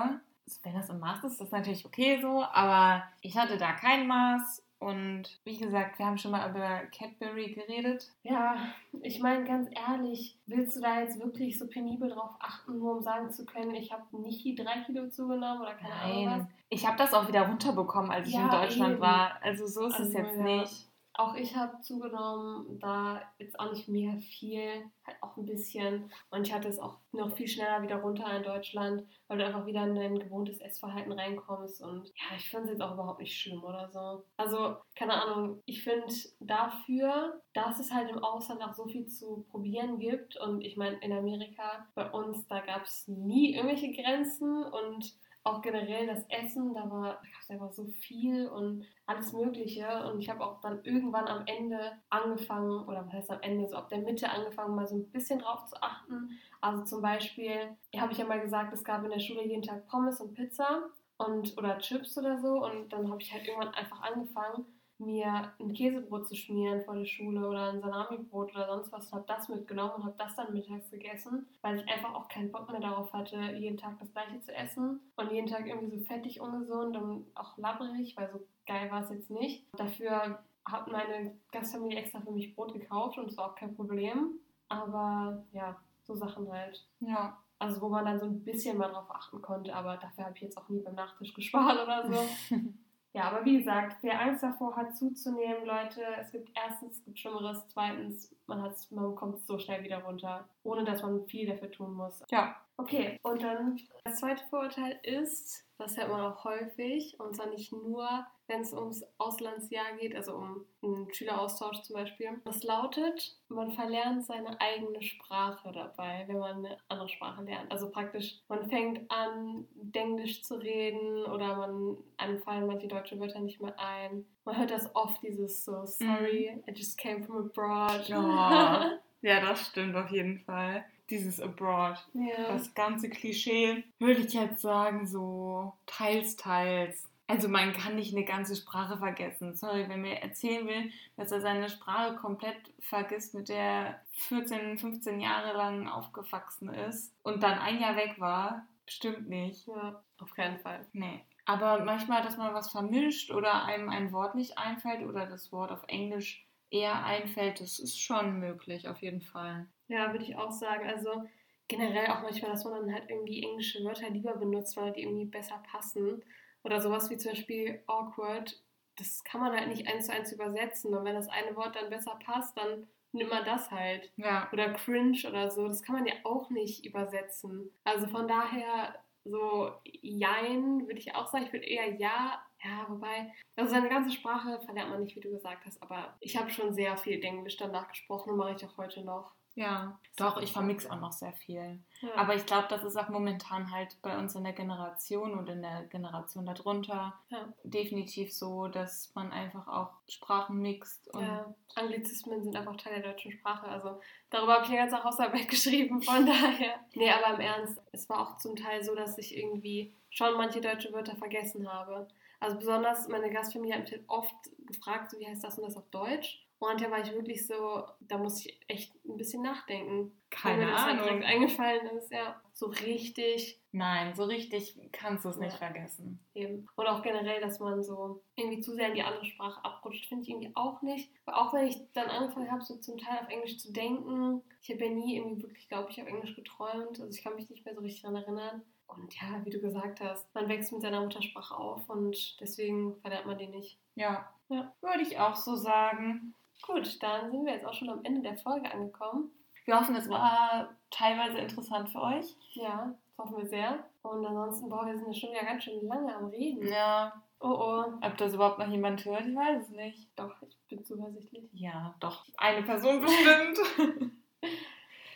Wenn das im Maß ist, ist das natürlich okay so. Aber ich hatte da kein Maß. Und wie gesagt, wir haben schon mal über Cadbury geredet.
Ja, ich meine ganz ehrlich, willst du da jetzt wirklich so penibel drauf achten, nur um sagen zu können, ich habe nicht die drei Kilo zugenommen oder keine Ahnung was?
Nein. Ich habe das auch wieder runterbekommen, als ich
Ja,
in Deutschland
eben.
war. Also so ist es
Also,
jetzt
ja.
nicht.
Auch ich habe zugenommen, da jetzt auch nicht mega viel, halt auch ein bisschen. Und ich hatte es auch noch viel schneller wieder runter in Deutschland, weil du einfach wieder in dein gewohntes Essverhalten reinkommst. Und ja, ich finde es jetzt auch überhaupt nicht schlimm oder so. Also, keine Ahnung, ich finde dafür, dass es halt im Ausland auch so viel zu probieren gibt. Und ich meine, in Amerika, bei uns, da gab es nie irgendwelche Grenzen und auch generell das Essen, da war, da einfach so viel und alles Mögliche. Und ich habe auch dann irgendwann am Ende angefangen, oder was heißt am Ende, so ab der Mitte angefangen, mal so ein bisschen drauf zu achten. Also zum Beispiel, habe ich ja mal gesagt, es gab in der Schule jeden Tag Pommes und Pizza und oder Chips oder so. Und dann habe ich halt irgendwann einfach angefangen, mir ein Käsebrot zu schmieren vor der Schule oder ein Salamibrot oder sonst was und habe das mitgenommen und habe das dann mittags gegessen, weil ich einfach auch keinen Bock mehr darauf hatte, jeden Tag das gleiche zu essen und jeden Tag irgendwie so fettig, ungesund und auch labberig, weil so geil war es jetzt nicht. Dafür hat meine Gastfamilie extra für mich Brot gekauft und es war auch kein Problem. Aber ja, so Sachen halt.
Ja.
Also wo man dann so ein bisschen mal drauf achten konnte, aber dafür habe ich jetzt auch nie beim Nachtisch gespart oder so. Ja, aber wie gesagt, wer Angst davor hat zuzunehmen, Leute, es gibt erstens es gibt Schlimmeres, zweitens man, hat's, man kommt so schnell wieder runter, ohne dass man viel dafür tun muss.
ja.
Okay, und dann das zweite Vorurteil ist, das hört man auch häufig, und zwar nicht nur, wenn es ums Auslandsjahr geht, also um einen Schüleraustausch zum Beispiel. Das lautet, man verlernt seine eigene Sprache dabei, wenn man eine andere Sprache lernt. Also praktisch, man fängt an, Englisch zu reden oder man, einem fallen manche deutsche Wörter nicht mehr ein. Man hört das oft, dieses so, sorry, I just came from abroad.
Ja. ja, das stimmt auf jeden Fall. Dieses Abroad.
ja.
Das ganze Klischee würde ich jetzt sagen, so teils, teils. Also man kann nicht eine ganze Sprache vergessen. Sorry, wenn mir erzählen will, dass er seine Sprache komplett vergisst, mit der er 14, 15 Jahre lang aufgewachsen ist und dann ein Jahr weg war, bestimmt nicht.
ja, auf keinen Fall.
Nee. Aber manchmal, dass man was vermischt oder einem ein Wort nicht einfällt oder das Wort auf Englisch eher einfällt, das ist schon möglich, auf jeden Fall.
Ja, würde ich auch sagen. Also generell auch manchmal, dass man dann halt irgendwie englische Wörter lieber benutzt, weil die irgendwie besser passen. Oder sowas wie zum Beispiel awkward. Das kann man halt nicht eins zu eins übersetzen. Und wenn das eine Wort dann besser passt, dann nimmt man das halt.
Ja.
Oder cringe oder so. Das kann man ja auch nicht übersetzen. Also von daher so jein, würde ich auch sagen. Ich würde eher ja. Ja, wobei, also seine ganze Sprache verlernt man nicht, wie du gesagt hast, aber ich habe schon sehr viel Englisch danach gesprochen und mache ich auch heute noch.
Ja, doch, ich vermix auch noch sehr viel.
Ja.
Aber ich glaube, das ist auch momentan halt bei uns in der Generation und in der Generation darunter
Ja.
definitiv so, dass man einfach auch Sprachen mixt. Und
Ja, Anglizismen sind einfach Teil der deutschen Sprache. Also darüber habe ich eine ganze Hausarbeit geschrieben, von daher. Nee, aber im Ernst, es war auch zum Teil so, dass ich irgendwie schon manche deutsche Wörter vergessen habe. Also besonders meine Gastfamilie hat mich halt oft gefragt, so wie heißt das und das auf Deutsch. Und manchmal war ich wirklich so, da musste ich echt ein bisschen nachdenken.
Keine
mir das halt
Ahnung.
direkt eingefallen ist, ja. So richtig
Nein, so richtig kannst du es nicht
Ja.
vergessen.
Eben. Und auch generell, dass man so irgendwie zu sehr in die andere Sprache abrutscht, finde ich irgendwie auch nicht. Weil auch wenn ich dann angefangen habe, so zum Teil auf Englisch zu denken, ich habe ja nie irgendwie wirklich, glaube ich, auf Englisch geträumt. Also ich kann mich nicht mehr so richtig daran erinnern. Und ja, wie du gesagt hast, man wächst mit seiner Muttersprache auf und deswegen verlernt man die nicht.
Ja,
Ja.
würde ich auch so sagen.
Gut, dann sind wir jetzt auch schon am Ende der Folge angekommen.
Wir hoffen, es war teilweise interessant für euch.
Ja, das hoffen wir sehr. Und ansonsten, boah, wir sind ja schon wieder ganz schön lange am Reden.
Ja,
Oh oh.
ob das überhaupt noch jemand hört, ich weiß es nicht.
Doch, ich bin zuversichtlich.
Ja, doch. Eine Person bestimmt.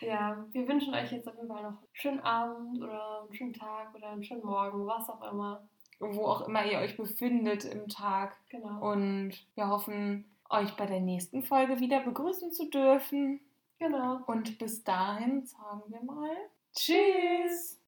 Ja, wir wünschen euch jetzt auf jeden Fall noch einen schönen Abend oder einen schönen Tag oder einen schönen Morgen, was auch immer.
Wo auch immer ihr euch befindet im Tag.
Genau.
Und wir hoffen, euch bei der nächsten Folge wieder begrüßen zu dürfen.
genau.
Und bis dahin sagen wir mal
Tschüss.